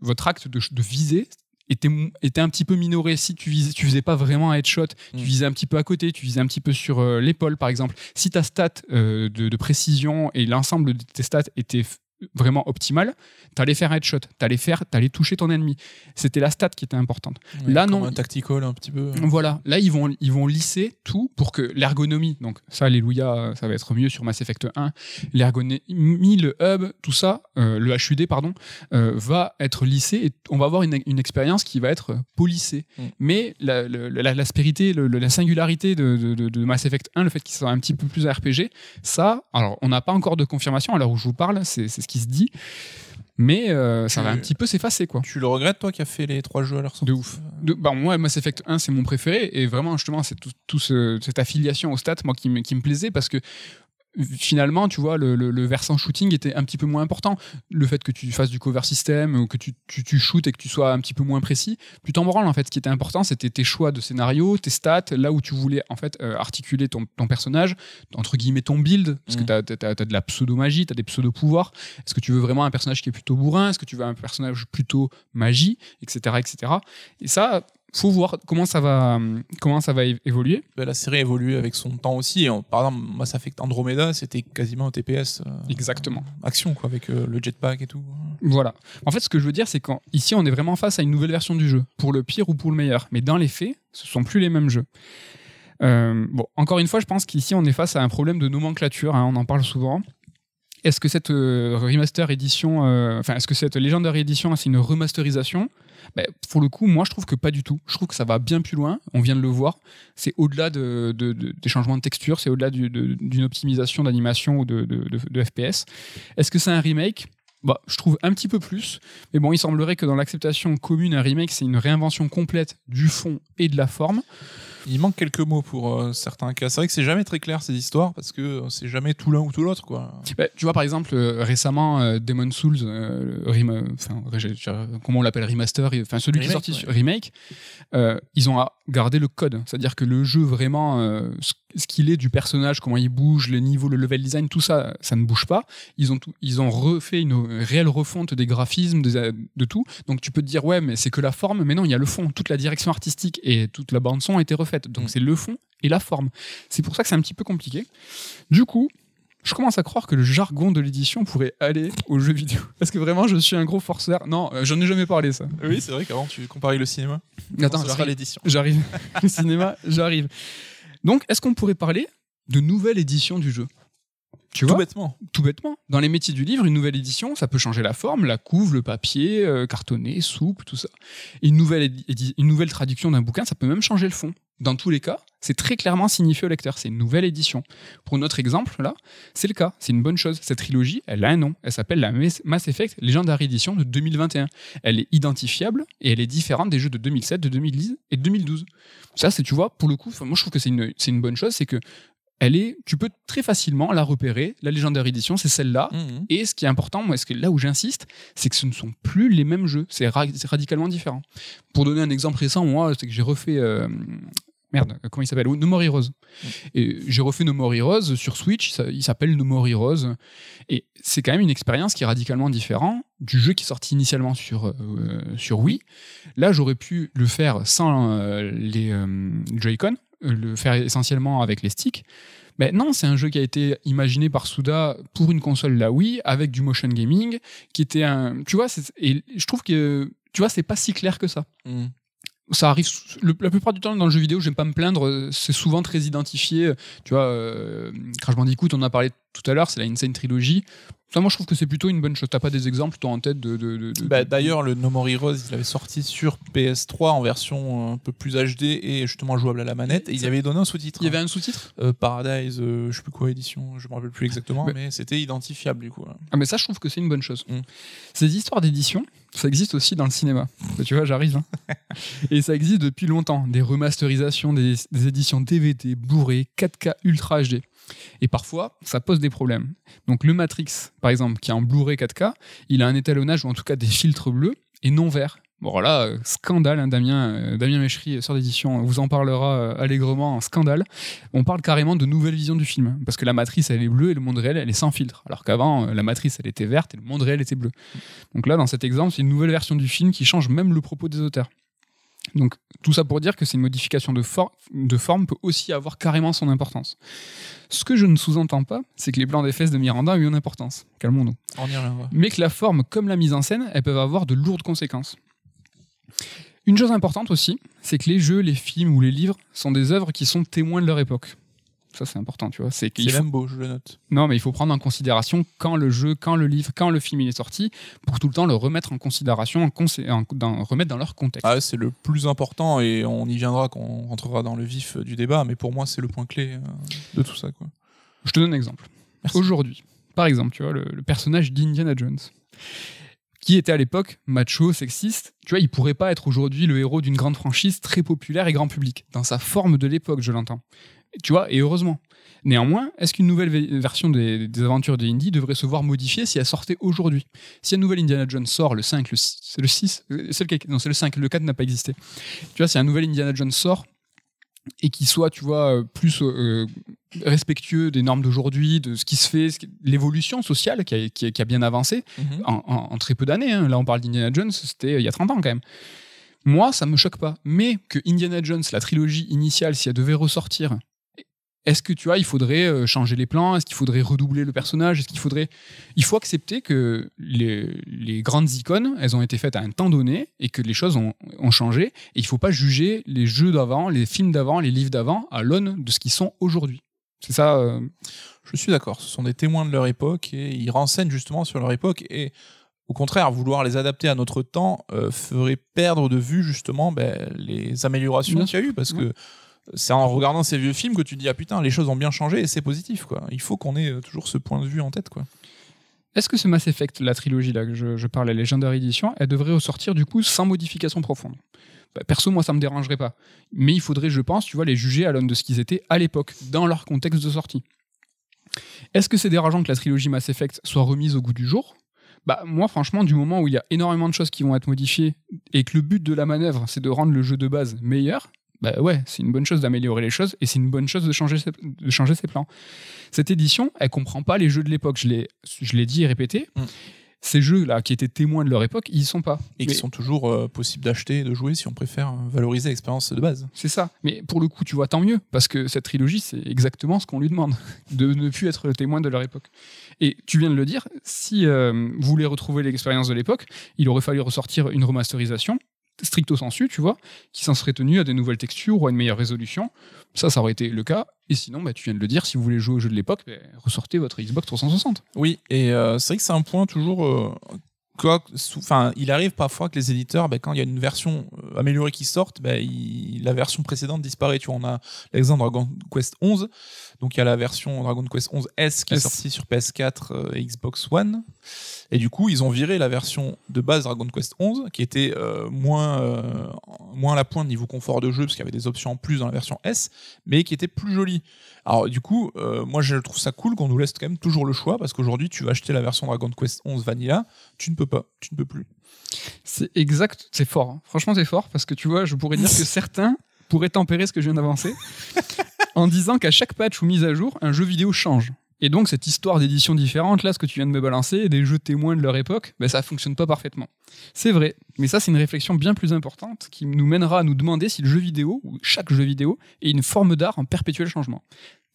votre acte de, de viser était, était un petit peu minoré. Si tu visais, tu visais pas vraiment un headshot, tu Mm. visais un petit peu à côté, tu visais un petit peu sur euh, l'épaule par exemple. Si ta stat euh, de, de précision et l'ensemble de tes stats étaient f- vraiment optimales, t'allais faire headshot, t'allais faire, t'allais toucher ton ennemi. C'était la stat qui était importante. Ouais, Là, non. Un tactical un petit peu. Voilà, là ils vont, ils vont lisser tout pour que l'ergonomie, donc ça, alléluia, ça va être mieux sur Mass Effect 1, l'ergonomie, le hub, tout ça, euh, le HUD, pardon, euh, va être lissé et on va avoir une, une expérience qui va être polissée. Mm. Mais la- la- l'aspérité, le- le- la singularité de, de- Mass Effect 1, le fait qu'il soit un petit peu plus RPG, ça, alors on n'a pas encore de confirmation à l'heure où je vous parle, c'est c'est ce qui se dit, mais euh, ça va un petit peu s'effacer, quoi. Tu le regrettes, toi, qui as fait les trois jeux à leur sortie De ouf. De- bah, moi, Mass Effect 1, c'est mon préféré. Et vraiment, justement, c'est tout, tout ce- cette affiliation au stats, moi, qui, me- qui me plaisait parce que finalement, tu vois, le, le- le versant shooting était un petit peu moins important. Le fait que tu fasses du cover system, ou que tu, tu, tu shootes et que tu sois un petit peu moins précis, plus t'en branles, en fait. Ce qui était important, c'était tes choix de scénario, tes stats, là où tu voulais, en fait, euh, articuler ton, ton personnage, entre guillemets, ton build, parce que Mhm. t'as as, de la pseudo-magie, t'as des pseudo-pouvoirs. Est-ce que tu veux vraiment un personnage qui est plutôt bourrin? Est-ce que tu veux un personnage plutôt magie? Etc. etc. Et ça, faut voir comment ça va, comment ça va évoluer. Bah, la série a évolué avec son temps aussi. Par exemple, Mass Effect Andromeda, c'était quasiment un TPS. euh, Exactement. Action, quoi, avec euh, le jetpack et tout. Voilà. En fait, ce que je veux dire, c'est qu'ici, on est vraiment face à une nouvelle version du jeu, pour le pire ou pour le meilleur. Mais dans les faits, ce sont plus les mêmes jeux. Euh, bon, encore une fois, je pense qu'ici, on est face à un problème de nomenclature. hein, on en parle souvent. Est-ce que cette euh, remaster édition, euh, enfin, est-ce que cette Legendary Edition, c'est une remasterisation? Ben, Pour le coup, moi, je trouve que pas du tout. Je trouve que ça va bien plus loin. On vient de le voir. C'est au-delà de, de- de- des changements de texture, c'est au-delà du- de- d'une optimisation d'animation ou de FPS. Est-ce que c'est un remake? Bah, je trouve un petit peu plus. Mais bon, il semblerait que dans l'acceptation commune, un remake, c'est une réinvention complète du fond et de la forme. Il manque quelques mots pour euh, certains cas. C'est vrai que c'est jamais très clair ces histoires parce que euh, c'est jamais tout l'un ou tout l'autre, quoi. Bah, tu vois, par exemple, euh, récemment, euh, Demon Souls, rem- enfin, comment on l'appelle, remaster, enfin celui qui est sorti ouais. sur remake, ils ont gardé le code. C'est-à-dire que le jeu, vraiment, euh, ce qu'il est du personnage, comment il bouge, les niveaux, le level design, tout ça, ça ne bouge pas. Ils ont, tout- ils ont refait une réelle refonte des graphismes, des- de tout. Donc tu peux te dire, ouais, mais c'est que la forme, mais non, il y a le fond. Toute la direction artistique et toute la bande-son a été refaite. Donc Mm. c'est le fond et la forme. C'est pour ça que c'est un petit peu compliqué. Du coup, je commence à croire que le jargon de l'édition pourrait aller aux jeux vidéo. Parce que vraiment, je suis un gros forceur. Non, euh, j'en ai jamais parlé, ça. Oui, c'est vrai qu'avant tu comparais le cinéma. Attends, j'arrive. l'édition. J'arrive. le cinéma, j'arrive. Donc, est-ce qu'on pourrait parler de nouvelle édition du jeu? Tu Tout vois bêtement. tout bêtement. Dans les métiers du livre, une nouvelle édition, ça peut changer la forme, la couve, le papier, euh, cartonné, souple, tout ça. Une nouvelle, une traduction d'un bouquin, ça peut même changer le fond. Dans tous les cas, c'est très clairement signifié au lecteur. C'est une nouvelle édition. Pour notre exemple, là, c'est le cas. C'est une bonne chose. Cette trilogie, elle a un nom. Elle s'appelle la Mass Effect Legendary Edition de 2021. Elle est identifiable et elle est différente des jeux de 2007, de 2010 et de 2012. Ça, c'est, tu vois, pour le coup, moi, je trouve que c'est une, c'est une bonne chose. C'est que elle est, tu peux très facilement la repérer. La Legendary Edition, c'est celle-là. Mhm. Et ce qui est important, moi, ce que, là où j'insiste, c'est que ce ne sont plus les mêmes jeux. C'est ra- c'est radicalement différent. Pour donner un exemple récent, moi, c'est que j'ai refait. euh, merde, comment il s'appelle? No More Heroes. Et j'ai refait No More Heroes sur Switch. ça- il s'appelle No More Heroes. Et c'est quand même une expérience qui est radicalement différente du jeu qui est sorti initialement sur, euh, sur Wii. Là, j'aurais pu le faire sans euh, les Joy-Con, le faire essentiellement avec les sticks. Mais non, c'est un jeu qui a été imaginé par Suda pour une console la Wii avec du motion gaming, qui était un, tu vois, et je trouve que tu vois, c'est pas si clair que ça. Mhm. Ça arrive le- la plupart du temps dans le jeu vidéo, j'aime pas me plaindre, euh, c'est souvent très identifié. Tu vois, euh, Crash Bandicoot, on en a parlé tout à l'heure, c'est la Insane Trilogy. Ça, moi, je trouve que c'est plutôt une bonne chose. T'as pas des exemples, toi, en tête de. de, de- de- Bah, D'ailleurs, le No More Heroes, il avait sorti sur PS3 en version un peu plus HD et justement jouable à la manette. Et il y avait donné un sous-titre. Il y avait un sous-titre? Euh, Paradise, euh, je sais plus quoi édition, je me rappelle plus exactement, Mais- mais, c'était identifiable du coup. hein. Ah, mais ça, je trouve que c'est une bonne chose. Mm. Ces histoires d'édition, ça existe aussi dans le cinéma. Bah, tu vois, j'arrive. hein. Et ça existe depuis longtemps. Des remasterisations, des, des éditions DVD, Blu-ray, 4K Ultra HD. Et parfois, ça pose des problèmes. Donc, le Matrix, par exemple, qui est en Blu-ray 4K, il a un étalonnage ou en tout cas des filtres bleus et non verts. Bon, voilà, euh, scandale, hein, Damien, euh, Damien Méchery, euh, sœur d'édition, vous en parlera allègrement, un scandale. On parle carrément de nouvelle vision du film, parce que la matrice, elle est bleue et le monde réel, elle est sans filtre. Alors qu'avant, la matrice, elle était verte et le monde réel était bleu. Donc là, dans cet exemple, c'est une nouvelle version du film qui change même le propos des auteurs. Donc tout ça pour dire que c'est une modification de, for- de forme peut aussi avoir carrément son importance. Ce que je ne sous-entends pas, c'est que les plans des fesses de Miranda ont eu une importance. Calmons-nous mais que la forme comme la mise en scène, elles peuvent avoir de lourdes conséquences. Une chose importante aussi, c'est que les jeux, les films ou les livres sont des œuvres qui sont témoins de leur époque. Ça, c'est important, tu vois. C'est faut- même beau, je le note. Non, mais il faut prendre en considération quand le jeu, quand le livre, quand le film il est sorti, pour tout le temps le remettre en considération, en consé- en- dans- remettre dans leur contexte. Ah, c'est le plus important et on y viendra quand on rentrera dans le vif du débat, mais pour moi, c'est le point clé euh, de tout ça. Quoi. Je te donne un exemple. Aujourd'hui, par exemple, tu vois, le, le personnage d'Indiana Jones, qui était à l'époque macho, sexiste, tu vois, il pourrait pas être aujourd'hui le héros d'une grande franchise très populaire et grand public, dans sa forme de l'époque, je l'entends. Tu vois, et heureusement. Néanmoins, est-ce qu'une nouvelle ve- version des, aventures de Indy devrait se voir modifiée si elle sortait aujourd'hui? Si une nouvelle Indiana Jones sort le 5, le 6, c'est le 6 euh, Non, c'est le 5, le 4 n'a pas existé. Tu vois, si un nouvel Indiana Jones sort et qui soit, tu vois, euh, plus euh, respectueux des normes d'aujourd'hui, de ce qui se fait, qui- l'évolution sociale qui a, qui a- qui a bien avancé en, en- en très peu d'années. hein. Là, on parle d'Indiana Jones, c'était euh, il y a 30 ans quand même. Moi, ça me choque pas. Mais que Indiana Jones, la trilogie initiale, si elle devait ressortir, est-ce que tu vois, il faudrait euh, changer les plans? Est-ce qu'il faudrait redoubler le personnage? Est-ce qu'il faudrait Il faut accepter que les, les grandes icônes, elles ont été faites à un temps donné et que les choses ont, ont changé. Et il faut pas juger les jeux d'avant, les films d'avant, les livres d'avant à l'aune de ce qu'ils sont aujourd'hui. C'est ça. euh, Je suis d'accord, ce sont des témoins de leur époque et ils renseignent justement sur leur époque et au contraire, vouloir les adapter à notre temps euh, ferait perdre de vue justement ben, les améliorations qu'il y a eu parce Ouais. que c'est en regardant ces vieux films que tu te dis ah putain les choses ont bien changé et c'est positif quoi. Il faut qu'on ait euh, toujours ce point de vue en tête quoi. Est-ce que ce Mass Effect, la trilogie là que je, parle, la Legendary Edition, elle devrait ressortir du coup sans modification profonde? Bah, Perso, moi, ça me dérangerait pas. Mais il faudrait, je pense, tu vois, les juger à l'aune de ce qu'ils étaient à l'époque, dans leur contexte de sortie. Est-ce que c'est dérangeant que la trilogie Mass Effect soit remise au goût du jour? Bah, moi, franchement, du moment où il y a énormément de choses qui vont être modifiées et que le but de la manœuvre, c'est de rendre le jeu de base meilleur, bah ouais, c'est une bonne chose d'améliorer les choses et c'est une bonne chose de changer ses, de changer ses plans. Cette édition, elle comprend pas les jeux de l'époque. Je l'ai, je l'ai dit et répété. Mm. Ces jeux-là, qui étaient témoins de leur époque, ils y sont pas. Et qui sont toujours euh, possibles d'acheter et de jouer si on préfère valoriser l'expérience de base. C'est ça. Mais pour le coup, tu vois, tant mieux, parce que cette trilogie, c'est exactement ce qu'on lui demande, de ne plus être le témoin de leur époque. Et tu viens de le dire, si euh, vous voulez retrouver l'expérience de l'époque, il aurait fallu ressortir une remasterisation stricto sensu, tu vois, qui s'en serait tenu à des nouvelles textures ou à une meilleure résolution. Ça, ça aurait été le cas. Et sinon, bah, tu viens de le dire, si vous voulez jouer au jeu de l'époque, bah, ressortez votre Xbox 360. Oui, et euh, c'est vrai que c'est un point toujours. euh, Enfin, il arrive parfois que les éditeurs, bah, quand il y a une version euh, améliorée qui sort, il- la version précédente disparaît. Tu vois, on a l'exemple Dragon Quest 11. Donc, il y a la version Dragon Quest 11 S qui est sortie sur PS4 euh, et Xbox One. Et du coup, ils ont viré la version de base Dragon Quest 11, qui était euh, moins, euh, moins à la pointe niveau confort de jeu, parce qu'il y avait des options en plus dans la version S, mais qui était plus jolie. Alors, du coup, euh, moi, je trouve ça cool qu'on nous laisse quand même toujours le choix, parce qu'aujourd'hui, tu vas acheter la version Dragon Quest 11 Vanilla, tu ne peux pas, tu ne peux plus. C'est exact, c'est fort. hein. Franchement, c'est fort parce que tu vois, je pourrais dire que certains pourraient tempérer ce que je viens d'avancer en disant qu'à chaque patch ou mise à jour, un jeu vidéo change. Et donc, cette histoire d'édition différente, là, ce que tu viens de me balancer, des jeux témoins de leur époque, ben, ça fonctionne pas parfaitement. C'est vrai, mais ça, c'est une réflexion bien plus importante qui nous mènera à nous demander si le jeu vidéo, ou chaque jeu vidéo, est une forme d'art en perpétuel changement.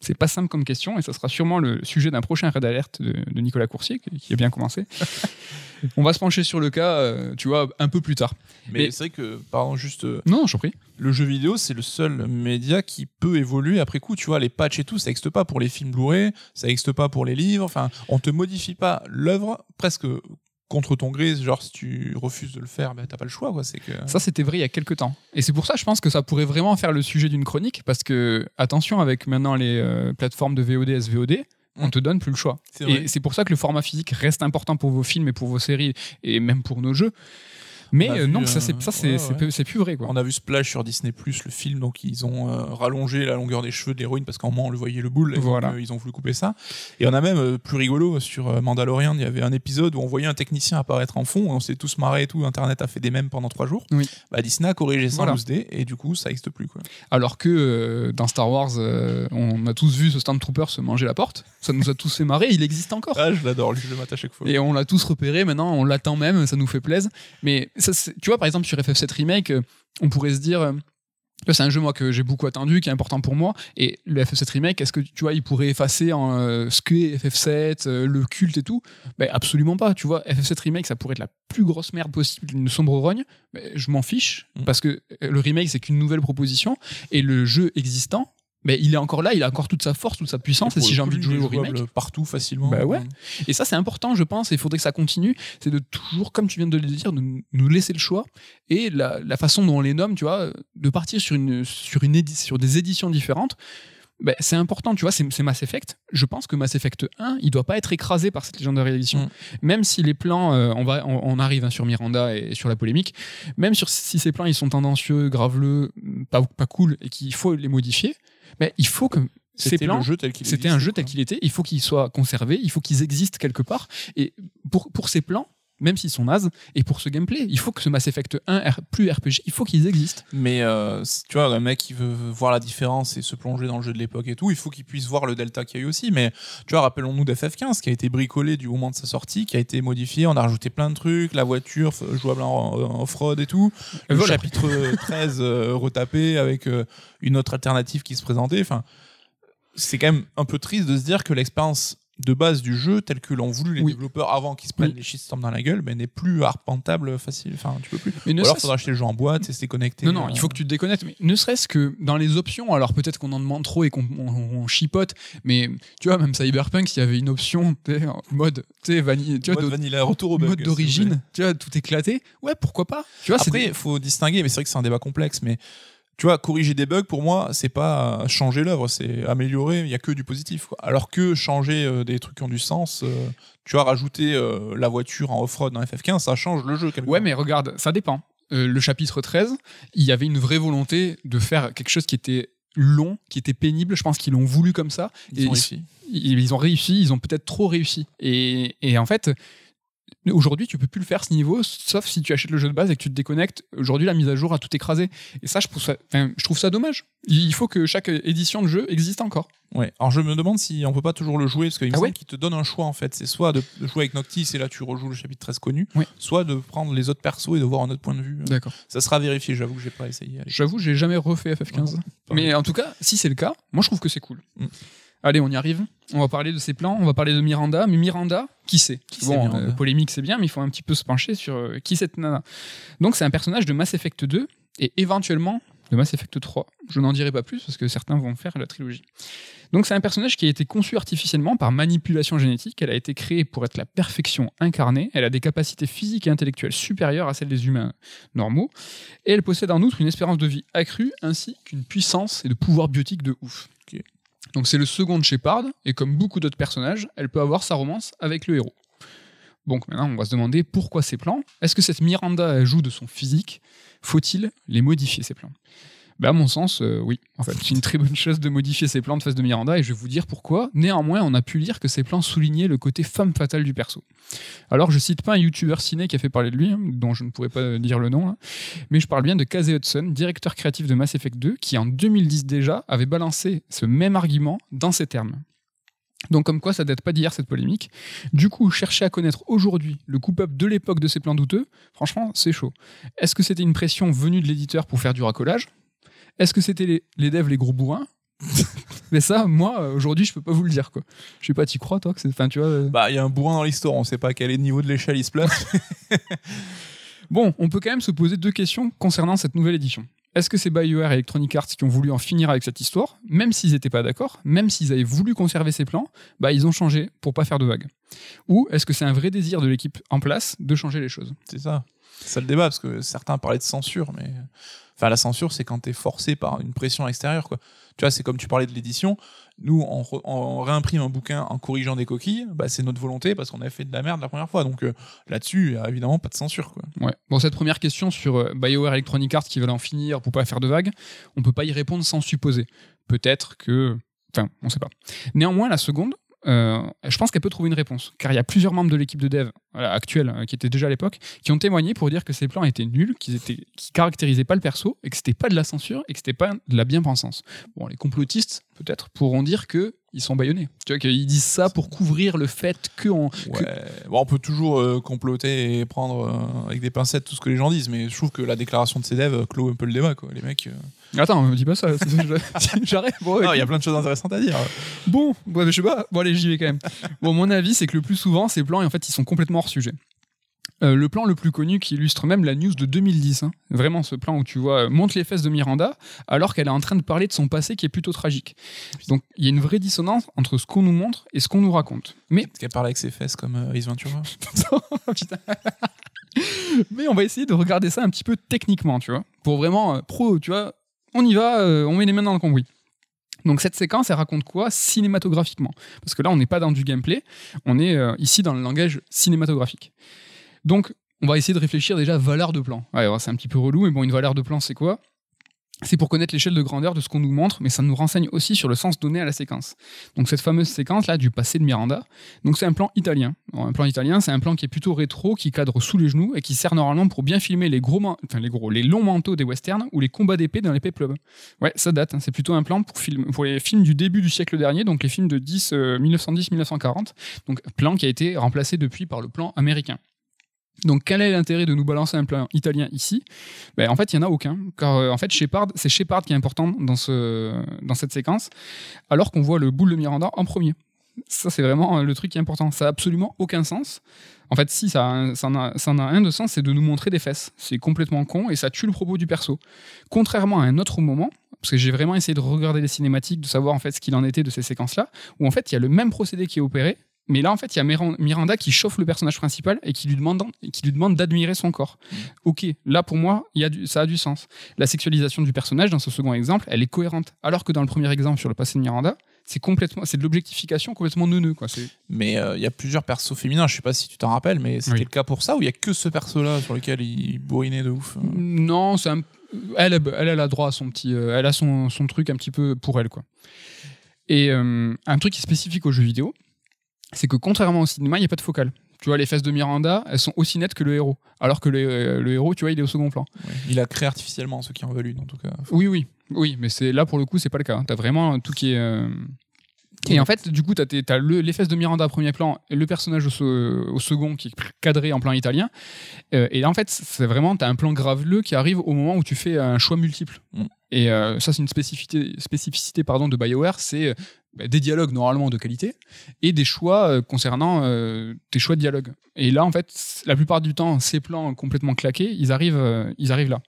C'est pas simple comme question, et ça sera sûrement le sujet d'un prochain raid alerte de, de Nicolas Coursier, qui a bien commencé. On va se pencher sur le cas, euh, tu vois, un peu plus tard. Mais, Mais- c'est vrai que, pardon, juste, euh, Non, je prie. le jeu vidéo, c'est le seul média qui peut évoluer après coup. Tu vois, les patchs et tout, ça n'existe pas pour les films Blu-ray, ça n'existe pas pour les livres. Enfin, on te modifie pas l'œuvre presque contre ton gré. Genre, si tu refuses de le faire, ben, t'as pas le choix, quoi. C'est que. Ça, c'était vrai il y a quelques temps. Et c'est pour ça, je pense que ça pourrait vraiment faire le sujet d'une chronique, parce que, attention, avec maintenant les euh, plateformes de VOD, SVOD, on te donne plus le choix. Et c'est pour ça que le format physique reste important pour vos films et pour vos séries, et même pour nos jeux. Mais On a euh, vu, non, ça, euh, c'est, ça, c'est, ouais, c'est ouais. plus- vrai, quoi. On a vu Splash sur Disney Plus, le film, donc ils ont euh, rallongé la longueur des cheveux de l'héroïne parce qu'en moment on le voyait le boule, et donc, Voilà. euh, ils ont voulu couper ça. Et on a même euh, plus rigolo sur Mandalorian, il y avait un épisode où on voyait un technicien apparaître en fond, et on s'est tous marrés et tout, Internet a fait des mèmes pendant trois jours. Oui. Bah, Disney a corrigé ça Voilà. en 12D et du coup ça n'existe plus quoi. Alors que euh, dans Star Wars, euh, on a tous vu ce Stormtrooper se manger la porte. Ça nous a tous fait marrer, il existe encore. Ah, je l'adore, je le mate à chaque fois. Et on l'a tous repéré, maintenant on l'attend même, ça nous fait plaisir. Mais ça, tu vois, par exemple, sur FF7 Remake, euh, on pourrait se dire. euh, c'est un jeu moi que j'ai beaucoup attendu, qui est important pour moi. Et le FF7 Remake, est-ce que tu vois, il pourrait effacer en, euh, ce qu'est FF7, euh, le culte et tout? Ben, Absolument pas. Tu vois, FF7 Remake, ça pourrait être la plus grosse merde possible, une sombre rogne. Mais je m'en fiche Mm. parce que le remake, c'est qu'une nouvelle proposition et le jeu existant, ben, il est encore là, il a encore toute sa force, toute sa puissance. Et, si j'ai envie de jouer au remake, partout facilement. Bah ouais. et ça, c'est important, je pense, et il faudrait que ça continue. C'est de toujours, comme tu viens de le dire, de nous laisser le choix. Et la, la façon dont on les nomme, tu vois, de partir sur, une, sur, une sur des éditions différentes, ben, c'est important, tu vois, c'est Mass Effect. Je pense que Mass Effect 1, il doit pas être écrasé par cette légendaire édition. Mm. Même si les plans, euh, on, va, on, on arrive hein, sur Miranda et sur la polémique, même sur, si ces plans ils sont tendancieux, graveleux, pas, pas cool, et qu'il faut les modifier, ben, il faut que ces C'était plans c'était un jeu tel qu'il était, il faut qu'ils soient conservés, il faut qu'ils existent quelque part. Et pour, pour ces plans, même s'ils sont nazes, et pour ce gameplay, il faut que ce Mass Effect 1, R- plus RPG, il faut qu'ils existent. Mais euh, tu vois, un mec qui veut voir la différence et se plonger dans le jeu de l'époque et tout, il faut qu'il puisse voir le delta qu'il y a eu aussi. Mais tu vois, rappelons-nous d'FF15 qui a été bricolé du moment de sa sortie, qui a été modifié, on a rajouté plein de trucs, la voiture jouable en, en off-road et tout, le voilà. chapitre 13 euh, retapé avec euh, une autre alternative qui se présentait. Enfin, c'est quand même un peu triste de se dire que l'expérience de base du jeu, tel que l'ont voulu les Oui. développeurs avant qu'ils se prennent Oui. les shitstorms dans la gueule, ben, n'est plus arpentable facile. Enfin, tu peux plus. Mais ne Ou alors, serait-ce- faudra acheter le jeu en boîte et se déconnecter. Non, non, euh, il faut que tu te déconnectes. Mais ne serait-ce que dans les options, alors peut-être qu'on en demande trop et qu'on on- on chipote, mais tu vois, même Cyberpunk, il y avait une option, mode, tu vanille, tu vois, Mode de- vanilla, retour au bug, mode s'il d'origine, tu vois, tout éclaté. Ouais, pourquoi pas Tu vois, c'est Après, des- faut distinguer, mais c'est vrai que c'est un débat complexe. Mais tu vois, corriger des bugs, pour moi, c'est pas changer l'œuvre, c'est améliorer. Il y a que du positif. quoi. Alors que changer euh, des trucs qui ont du sens, euh, tu vois, rajouter euh, la voiture en off-road dans FF15, ça change le jeu. quelque Ouais, mais regarde, ça dépend. Le chapitre 13, il y avait une vraie volonté de faire quelque chose qui était long, qui était pénible. Je pense qu'ils l'ont voulu comme ça. ils et ont ils- réussi. Ils, ils ont réussi, ils ont peut-être trop réussi. Et, et en fait, aujourd'hui, tu peux plus le faire ce niveau, sauf si tu achètes le jeu de base et que tu te déconnectes. Aujourd'hui, la mise à jour a tout écrasé. Et ça, je trouve ça, enfin, je trouve ça dommage. Il faut que chaque édition de jeu existe encore. Ouais. Alors je me demande si on peut pas toujours le jouer, parce qu'il me Ah semble ouais qu'il te donne un choix en fait. C'est soit de, jouer avec Noctis et là tu rejoues le chapitre 13 connu, soit de prendre les autres persos et de voir un autre point de vue. D'accord. Ça sera vérifié, j'avoue que j'ai pas essayé. J'avoue, j'ai jamais refait FF15. Non, Mais en tout cas, si c'est le cas, moi je trouve que c'est cool. Mm. Allez, on y arrive. On va parler de ses plans, on va parler de Miranda. Mais Miranda, qui c'est Qui Bon, euh, polémique, c'est bien, mais il faut un petit peu se pencher sur euh, qui cette nana. Donc, c'est un personnage de Mass Effect 2 et éventuellement de Mass Effect 3. Je n'en dirai pas plus parce que certains vont faire la trilogie. Donc, c'est un personnage qui a été conçu artificiellement par manipulation génétique. Elle a été créée pour être la perfection incarnée. Elle a des capacités physiques et intellectuelles supérieures à celles des humains normaux. Et elle possède en outre une espérance de vie accrue ainsi qu'une puissance et de pouvoir biotique de ouf. Donc c'est le second de Shepard, et comme beaucoup d'autres personnages, elle peut avoir sa romance avec le héros. Donc maintenant, on va se demander pourquoi ces plans? Est-ce que cette Miranda joue de son physique? Faut-il les modifier, ces plans? Ben, À mon sens, euh, oui. En fait, c'est une très bonne chose de modifier ces plans de face de Miranda, et je vais vous dire pourquoi. Néanmoins, on a pu lire que ces plans soulignaient le côté femme fatale du perso. Alors, je cite pas un youtubeur ciné qui a fait parler de lui, hein, dont je ne pourrais pas dire le nom, mais je parle bien de Casey Hudson, directeur créatif de Mass Effect 2, qui en 2010 déjà avait balancé ce même argument dans ces termes. Donc comme quoi ça date pas d'hier cette polémique. Du coup, chercher à connaître aujourd'hui le coupable de l'époque de ces plans douteux, franchement, c'est chaud. Est-ce que c'était une pression venue de l'éditeur pour faire du racolage? Est-ce que c'était les, les devs les gros bourrins Mais ça, moi, aujourd'hui, je peux pas vous le dire quoi. Je sais pas, t'y crois toi que c'est, enfin, tu vois. euh, Bah, il y a un bourrin dans l'histoire, on sait pas à quel niveau de l'échelle il se place. Bon, on peut quand même se poser deux questions concernant cette nouvelle édition. Est-ce que c'est BioWare et Electronic Arts qui ont voulu en finir avec cette histoire? Même s'ils n'étaient pas d'accord, même s'ils avaient voulu conserver ces plans, bah ils ont changé pour pas faire de vagues. Ou est-ce que c'est un vrai désir de l'équipe en place de changer les choses? C'est ça. C'est ça le débat, parce que certains parlaient de censure, mais. Enfin, la censure, c'est quand t'es forcé par une pression extérieure, quoi. Tu vois, c'est comme tu parlais de l'édition. Nous, on, réimprime un bouquin en corrigeant des coquilles, bah, c'est notre volonté parce qu'on avait fait de la merde la première fois. Donc euh, là-dessus, il y a évidemment pas de censure, quoi. Ouais. Bon, cette première question sur euh, BioWare Electronic Arts qui veulent en finir pour pas faire de vagues, on peut pas y répondre sans supposer. Peut-être que. Enfin, on sait pas. Néanmoins, la seconde, euh, je pense qu'elle peut trouver une réponse. Car il y a plusieurs membres de l'équipe de dev voilà, actuelle, euh, qui étaient déjà à l'époque, qui ont témoigné pour dire que ces plans étaient nuls, qu'ils étaient, qui caractérisaient pas le perso, et que c'était pas de la censure, et que c'était pas de la bien-pensance. Bon, les complotistes, peut-être, pourront dire que ils sont baïonnés. Tu vois, qu'ils disent ça pour couvrir le fait que on, Ouais. Bon, on peut toujours euh, comploter et prendre euh, avec des pincettes tout ce que les gens disent, mais je trouve que la déclaration de ces devs euh, clôt un peu le débat, quoi. Les mecs. euh, Attends, me dis pas ça. J'arrête. Bon, il y a plein de choses intéressantes à dire. Bon, ouais, je sais pas. Bon, allez, j'y vais quand même. Bon, mon avis, c'est que le plus souvent, ces plans, en fait, ils sont complètement hors sujet. Euh, le plan le plus connu qui illustre même la news de 2010, hein. vraiment ce plan où tu vois euh, monte les fesses de Miranda alors qu'elle est en train de parler de son passé qui est plutôt tragique. Donc il y a une vraie dissonance entre ce qu'on nous montre et ce qu'on nous raconte. Mais Parce qu'elle parle avec ses fesses comme euh, Ace Ventura. Mais on va essayer de regarder ça un petit peu techniquement, tu vois, pour vraiment euh, pro, tu vois. On y va, euh, on met les mains dans le cambouis. Donc cette séquence, elle raconte quoi cinématographiquement? Parce que là, on n'est pas dans du gameplay, on est euh, ici dans le langage cinématographique. Donc, on va essayer de réfléchir déjà à valeur de plan. C'est un petit peu relou, mais bon, une valeur de plan, c'est quoi? C'est pour connaître l'échelle de grandeur de ce qu'on nous montre, mais ça nous renseigne aussi sur le sens donné à la séquence. Donc cette fameuse séquence là du passé de Miranda, donc c'est un plan italien. Un plan italien, c'est un plan qui est plutôt rétro, qui cadre sous les genoux et qui sert normalement pour bien filmer les gros, enfin les longs manteaux des westerns ou les combats d'épée dans les peplums. Ouais, ça date. hein, c'est plutôt un plan pour, les films du début du siècle dernier, donc les films de 10, euh, 1910-1940. Donc plan qui a été remplacé depuis par le plan américain. Donc quel est l'intérêt de nous balancer un plan italien ici? Ben, En fait, il n'y en a aucun. Car euh, en fait, Shepard, c'est Shepard qui est important dans, ce, dans cette séquence, alors qu'on voit le boule de Miranda en premier. Ça, c'est vraiment euh, le truc qui est important. Ça n'a absolument aucun sens. En fait, si, ça, ça en a un de sens, c'est de nous montrer des fesses. C'est complètement con et ça tue le propos du perso. Contrairement à un autre moment, parce que j'ai vraiment essayé de regarder les cinématiques, de savoir en fait ce qu'il en était de ces séquences-là, où en fait, il y a le même procédé qui est opéré, mais là, en fait, il y a Miran- Miranda qui chauffe le personnage principal et qui lui demande, qui lui demande d'admirer son corps. Ok, là pour moi, il y a du- ça a du sens. La sexualisation du personnage dans ce second exemple, elle est cohérente. Alors que dans le premier exemple sur le passé de Miranda, c'est complètement, c'est de l'objectification complètement neuneux, quoi. Mais euh, il y a plusieurs persos féminins, je sais pas si tu t'en rappelles, mais c'était Oui. le cas pour ça, ou il y a que ce perso-là sur lequel il bourrinait de ouf. euh. Non, c'est un- elle, elle, elle a droit à son petit, euh, elle a son, son truc un petit peu pour elle, quoi. Et euh, un truc qui est spécifique aux jeux vidéo, c'est que contrairement au cinéma, il n'y a pas de focale. Tu vois, les fesses de Miranda, elles sont aussi nettes que le héros. Alors que le, euh, le héros, tu vois, il est au second plan. Il a créé artificiellement ceux qui en veulent une, en tout cas. Oui, oui, oui, mais c'est là pour le coup, c'est pas le cas. T'as vraiment tout qui est. euh, Et en fait, du coup, t'as, le, les fesses de Miranda à premier plan, et le personnage au, se- au second qui est cadré en plan italien. Euh, et en fait, c'est vraiment, t'as un plan graveleux qui arrive au moment où tu fais un choix multiple. Mm. Et euh, ça, c'est une spécificité, spécificité pardon, de BioWare, c'est des dialogues normalement de qualité et des choix euh, concernant euh, tes choix de dialogue. Et là, en fait, la plupart du temps, ces plans complètement claqués, ils arrivent, euh, ils arrivent là.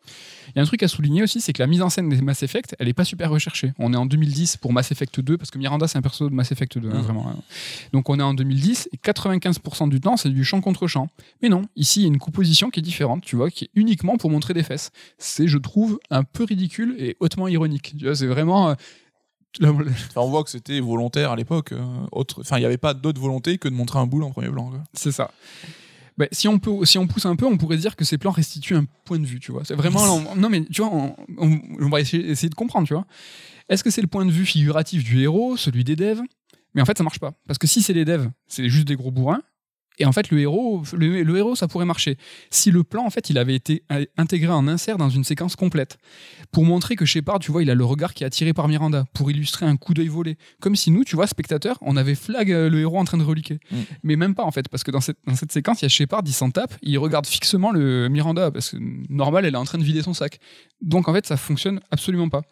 Il y a un truc à souligner aussi, c'est que la mise en scène des Mass Effect, elle est pas super recherchée. On est en 2010 pour Mass Effect 2, parce que Miranda, c'est un perso de Mass Effect 2, hein, Mhm. vraiment. hein. Donc on est en 2010 et 95% du temps, c'est du champ contre champ. Mais non, ici, il y a une composition qui est différente, tu vois, qui est uniquement pour montrer des fesses. C'est, je trouve, un peu ridicule et hautement ironique. Tu vois, c'est vraiment. euh, Enfin, on voit que c'était volontaire à l'époque. euh, autre... Enfin, il n'y avait pas d'autre volonté que de montrer un boule en premier plan. quoi. C'est ça. Bah, si, on peut, si on pousse un peu, on pourrait dire que ces plans restituent un point de vue, tu vois. C'est vraiment. non, mais tu vois, on, on- on va essayer, essayer de comprendre, tu vois. Est-ce que c'est le point de vue figuratif du héros, celui des devs? Mais en fait, ça marche pas. Parce que si c'est les devs, c'est juste des gros bourrins. Et en fait, le héros, le, le héros, ça pourrait marcher. Si le plan, en fait, il avait été intégré en insert dans une séquence complète, pour montrer que Shepard, tu vois, il a le regard qui est attiré par Miranda, pour illustrer un coup d'œil volé. Comme si nous, tu vois, spectateurs, on avait flag euh, le héros en train de reliquer. Mm. Mais même pas, en fait, parce que dans cette, dans cette séquence, il y a Shepard, il s'en tape, il regarde fixement le Miranda, parce que normal, elle est en train de vider son sac. Donc, en fait, ça fonctionne absolument pas.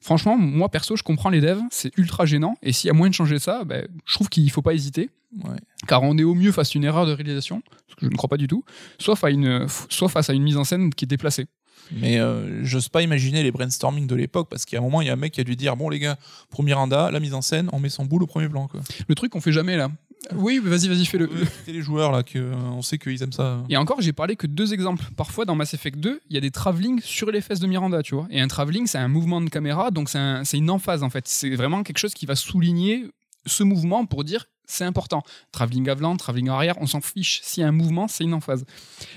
Franchement, moi, perso, je comprends les devs, c'est ultra gênant, et s'il y a moyen de changer ça, ben, je trouve qu'il faut pas hésiter Ouais. car on est au mieux face à une erreur de réalisation, ce que je ne crois pas du tout, soit, à une, soit face à une mise en scène qui est déplacée. Mais euh, j'ose pas imaginer les brainstorming de l'époque parce a un moment, il y a un mec qui a dû dire Bon, les gars, pour Miranda, la mise en scène, on met son boule au premier plan. Quoi. Le truc qu'on fait jamais là. Oui, mais vas-y, vas-y, fais-le. C'était les joueurs là, que, euh, on sait qu'ils aiment ça. Et encore, j'ai parlé que de deux exemples. Parfois, dans Mass Effect 2, il y a des travelling sur les fesses de Miranda, tu vois. Et un travelling, c'est un mouvement de caméra, donc c'est un- c'est une emphase en fait. C'est vraiment quelque chose qui va souligner ce mouvement pour dire c'est important. Travelling avant, travelling arrière, on s'en fiche. S'il y a un mouvement, c'est une emphase.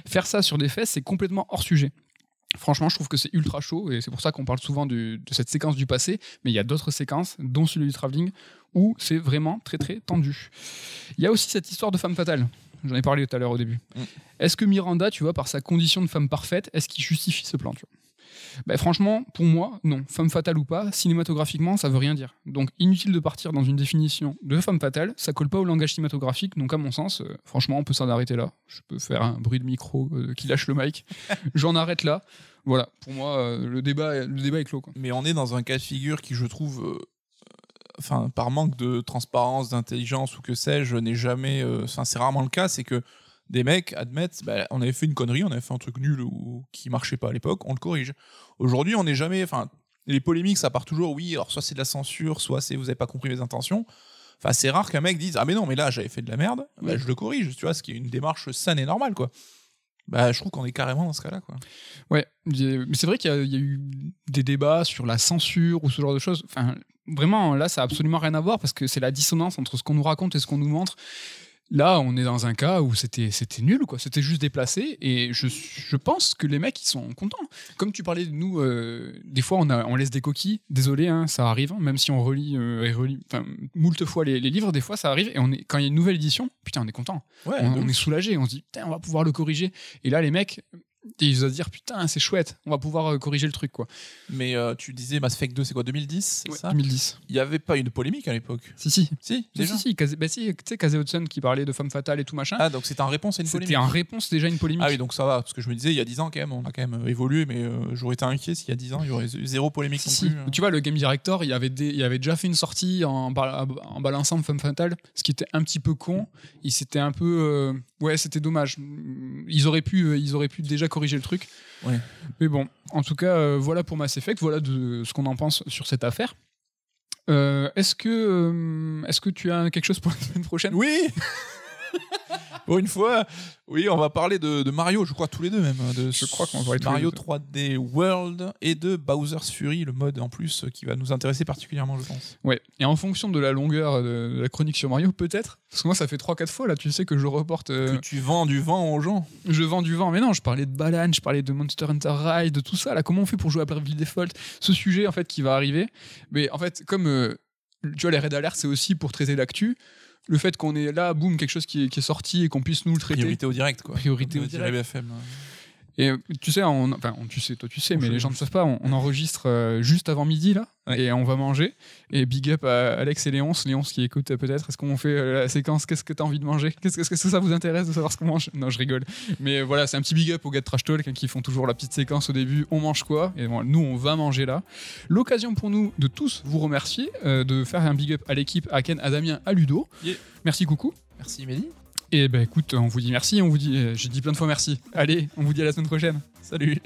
Faire ça sur des fesses, c'est complètement hors sujet. Franchement, je trouve que c'est ultra chaud et c'est pour ça qu'on parle souvent du- de cette séquence du passé. Mais il y a d'autres séquences, dont celui du travelling, où c'est vraiment très très tendu. Il y a aussi cette histoire de femme fatale. J'en ai parlé tout à l'heure au début. Mm. Est-ce que Miranda, tu vois, par sa condition de femme parfaite, est-ce qu'il justifie ce plan tu vois? Ben, franchement, pour moi, non. Femme fatale ou pas, cinématographiquement, ça veut rien dire. Donc, inutile de partir dans une définition de femme fatale, ça colle pas au langage cinématographique. Donc, à mon sens, euh, franchement, on peut s'en arrêter là. Je peux faire un bruit de micro euh, qui lâche le mic. J'en arrête là. Voilà, pour moi, euh, le, débat, le débat est clos. Quoi. Mais on est dans un cas de figure qui, je trouve, enfin, par manque de transparence, d'intelligence ou que sais-je, n'est jamais. euh, Enfin, c'est rarement le cas. C'est que des mecs admettent, bah, on avait fait une connerie, on avait fait un truc nul ou qui marchait pas à l'époque, on le corrige. Aujourd'hui, on n'est jamais. Enfin, les polémiques, ça part toujours. Oui, alors soit c'est de la censure, soit c'est vous avez pas compris mes intentions. Enfin, c'est rare qu'un mec dise ah mais non mais là j'avais fait de la merde, bah, Ouais. je le corrige, tu vois, ce qui est une démarche saine et normale quoi. Bah, je trouve qu'on est carrément dans ce cas-là quoi. Ouais, mais c'est vrai qu'il y, y a eu des débats sur la censure ou ce genre de choses. Enfin, vraiment, là, ça a absolument rien à voir parce que c'est la dissonance entre ce qu'on nous raconte et ce qu'on nous montre. Là, on est dans un cas où c'était c'était nul, quoi. C'était juste déplacé. Et je, je pense que les mecs, ils sont contents. Comme tu parlais de nous, euh, des fois, on, a, on laisse des coquilles. Désolé, hein, ça arrive. hein, même si on relit, euh, et relit enfin, moult fois les, les livres, des fois, ça arrive. Et on est, quand il y a une nouvelle édition, putain, on est content. Ouais, on, on est soulagé. On se dit, putain, on va pouvoir le corriger. Et là, les mecs, ils vont se dire, putain, c'est chouette. On va pouvoir euh, corriger le truc, quoi. Mais euh, tu disais Mass Effect 2, c'est quoi 2010 c'est Ouais, ça? 2010. Il n'y avait pas une polémique à l'époque? Si, si. Si, Si, déjà? si, si, bah si, tu sais, Casey Hudson qui parlait de femme fatale et tout machin. Ah, donc c'était en réponse à une C'était polémique. en réponse déjà à une polémique. Ah oui, donc ça va, parce que je me disais, il y a 10 ans quand même, on a quand même euh, évolué, mais euh, j'aurais été inquiet s'il y a 10 ans, il y aurait eu zéro polémique Si, non plus. hein. Tu vois, le game director, il avait, des- il avait déjà fait une sortie en, en balançant Femme Fatale, ce qui était un petit peu con. Il s'était un peu. euh, Ouais, c'était dommage. Ils auraient, pu, euh, ils auraient pu déjà corriger le truc. Ouais. Mais bon, en tout cas, euh, voilà pour Mass Effect, voilà de ce qu'on en pense sur cette affaire. Euh, est-ce que, euh, est-ce que tu as quelque chose pour la semaine prochaine? Oui Pour une fois, oui, on va parler de, de Mario, je crois tous les deux même. hein, De Je crois qu'on va parler tous les Mario deux. 3D World et de Bowser's Fury, le mode en plus qui va nous intéresser particulièrement, je pense. Ouais, et en fonction de la longueur de, de la chronique sur Mario, peut-être, parce que moi ça fait 3-4 fois là, tu sais que je reporte, euh, Que tu vends du vent aux gens. je vends du vent, mais non, je parlais de Balan, je parlais de Monster Hunter Rise, de tout ça, là, comment on fait pour jouer à Bravely Default, ce sujet en fait qui va arriver, mais en fait, comme euh, tu vois, les raids d'alerte c'est aussi pour traiter l'actu, le fait qu'on est là, boum, quelque chose qui est, qui est sorti et qu'on puisse nous le traiter. Priorité au direct, quoi. Priorité Comme au direct. BFM. Et euh, tu sais, on, enfin, on- tu sais, toi tu sais, mais les gens ne savent pas, on, on enregistre euh, juste avant midi là, Ouais. et on va manger. Et big up à Alex et Léonce, Léonce qui écoute euh, peut-être. Est-ce qu'on fait euh, la séquence Qu'est-ce que tu as envie de manger Qu'est-ce que, est-ce que ça vous intéresse de savoir ce qu'on mange Non, je rigole. Mais voilà, c'est un petit big up aux gars de Trash Talk hein, qui font toujours la petite séquence au début. On mange quoi Et bon, nous, on va manger là. L'occasion pour nous de tous vous remercier, euh, de faire un big up à l'équipe, à Ken, à Damien, à Ludo. Yeah. Merci, coucou. Merci Mehdi. Et ben bah, écoute, on vous dit merci, on vous dit, euh, j'ai dit plein de fois merci. Allez, on vous dit à la semaine prochaine. Salut.